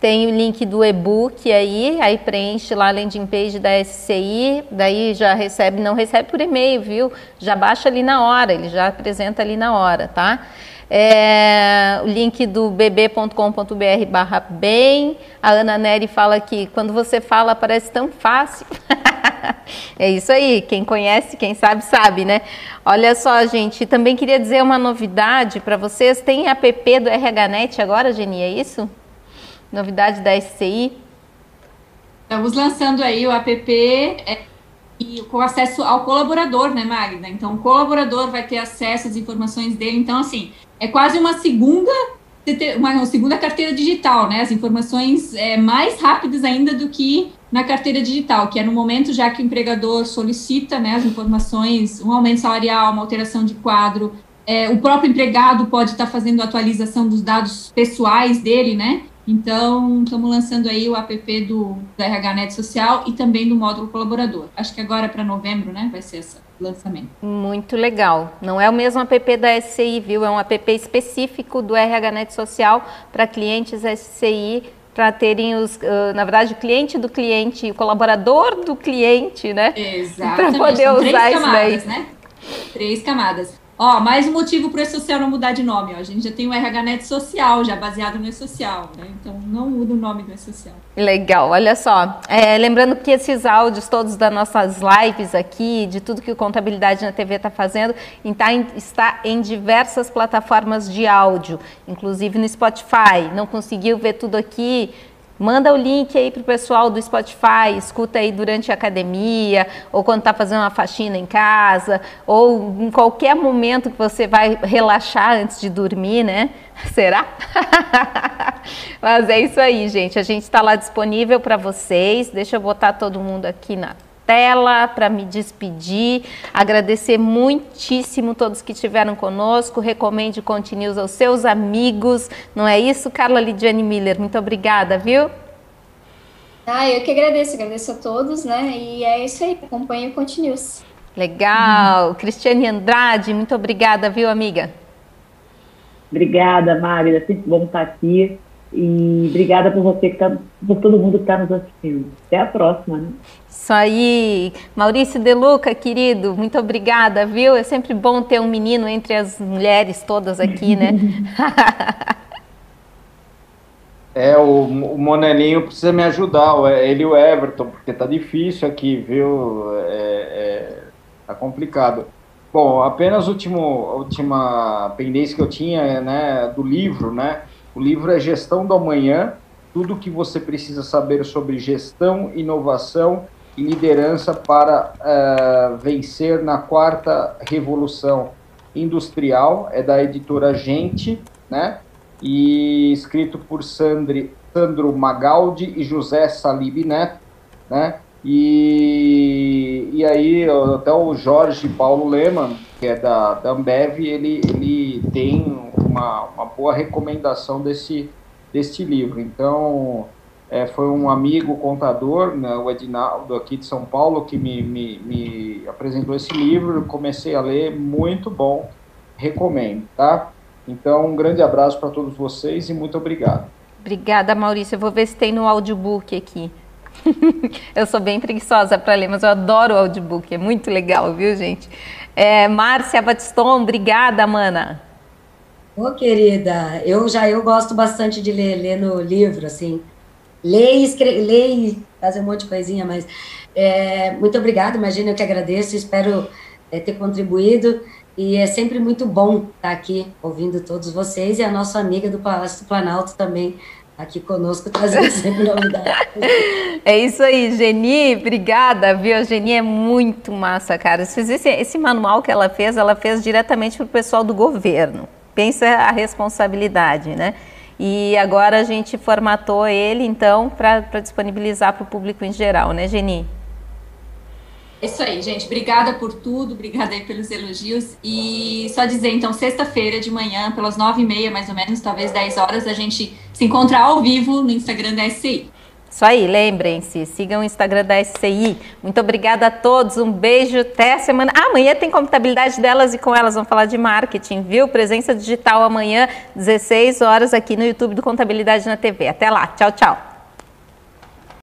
A: Tem o link do e-book aí, aí preenche lá a landing page da SCI, daí já recebe, não recebe por e-mail, viu? Já baixa ali na hora, ele já apresenta ali na hora, tá? É, o link do bb.com.br barra bem. A Ana Neri fala que quando você fala parece tão fácil. é isso aí, quem conhece, quem sabe, sabe, né? Olha só, gente, também queria dizer uma novidade para vocês. Tem app do RHNet agora, Geni, é isso? Novidade da SCI?
E: Estamos lançando aí o app é, e com acesso ao colaborador, né, Magda? Então, o colaborador vai ter acesso às informações dele. Então, assim, é quase uma segunda uma segunda carteira digital, né? As informações é, mais rápidas ainda do que na carteira digital, que é no momento já que o empregador solicita né, as informações, um aumento salarial, uma alteração de quadro, é, o próprio empregado pode estar fazendo atualização dos dados pessoais dele, né? Então, estamos lançando aí o app do, RH Social e também do módulo colaborador. Acho que agora para novembro, né, vai ser esse lançamento.
A: Muito legal. Não é o mesmo app da SCI, viu? É um app específico do RH Social para clientes SCI para terem os, na verdade, o cliente do cliente, o colaborador do cliente, né?
E: Exatamente. Para poder usar isso daí. Né? Três camadas. Ó, mais um motivo para o E-Social não mudar de nome. Ó. A gente já tem o RHNet Social, já baseado no E-Social, né? Então não muda o nome do E-Social.
A: Legal, olha só. É, lembrando que esses áudios todos das nossas lives aqui, de tudo que o Contabilidade na TV está fazendo, está em, está em diversas plataformas de áudio, inclusive no Spotify. Não conseguiu ver tudo aqui? Manda o link aí pro pessoal do Spotify, escuta aí durante a academia, ou quando está fazendo uma faxina em casa, ou em qualquer momento que você vai relaxar antes de dormir, né? Será? Mas é isso aí, gente. A gente está lá disponível para vocês. Deixa eu botar todo mundo aqui na tela para me despedir. Agradecer muitíssimo todos que estiveram conosco. Recomende Continues aos seus amigos. Não é isso, Carla Lidiane Miller? Muito obrigada, viu?
B: Ah, eu que agradeço, agradeço a todos, né? E é isso aí, acompanhe o Continues.
A: Legal. Uhum. Cristiane Andrade, muito obrigada, viu, amiga?
C: Obrigada, Magda. Sempre bom estar aqui. E obrigada por você que tá, por todo mundo que está nos assistindo. Até a próxima, né?
A: Isso aí. Maurício Deluca, querido, muito obrigada, viu? É sempre bom ter um menino entre as mulheres todas aqui, né?
D: é, o, o Monelinho precisa me ajudar, ele e o Everton, porque tá difícil aqui, viu? É, é, tá complicado. Bom, apenas último, última pendência que eu tinha, né, do livro, né? O livro é Gestão do Amanhã, tudo o que você precisa saber sobre gestão, inovação e liderança para uh, vencer na quarta revolução industrial. É da editora Gente, né? E escrito por Sandri, Sandro Magaldi e José Salib Neto, né? E, e aí até o Jorge Paulo Leman, que é da, da Ambev, ele, ele tem uma, uma boa recomendação desse, deste livro. Então, é, foi um amigo contador, né, o Edinaldo, aqui de São Paulo, que me, me, me apresentou esse livro. Comecei a ler, muito bom, recomendo, tá? Então, um grande abraço para todos vocês e muito obrigado.
A: Obrigada, Maurício. Eu vou ver se tem no audiobook aqui. eu sou bem preguiçosa para ler, mas eu adoro o audiobook, é muito legal, viu, gente? É, Márcia Batiston, obrigada, mana.
F: Ô, querida, eu já eu gosto bastante de ler, ler no livro, assim. Ler e escrever, ler e fazer um monte de coisinha, mas é, muito obrigada, imagina, eu que agradeço, espero é, ter contribuído. E é sempre muito bom estar aqui ouvindo todos vocês e a nossa amiga do Palácio do Planalto também aqui conosco, trazendo sempre novidades.
A: É isso aí, Geni, obrigada, viu? A Geni é muito massa, cara. Esse, esse manual que ela fez, ela fez diretamente para o pessoal do governo. Pensa a responsabilidade, né? E agora a gente formatou ele, então, para disponibilizar para o público em geral, né, Geni?
E: É isso aí, gente. Obrigada por tudo, obrigada aí pelos elogios. E só dizer, então, sexta-feira de manhã, pelas nove e meia, mais ou menos, talvez dez horas, a gente se encontrar ao vivo no Instagram da SCI.
A: Isso aí, lembrem-se, sigam o Instagram da SCI. Muito obrigada a todos, um beijo, até a semana. Amanhã tem contabilidade delas e com elas vão falar de marketing, viu? Presença digital amanhã, 16 horas aqui no YouTube do Contabilidade na TV. Até lá, tchau, tchau.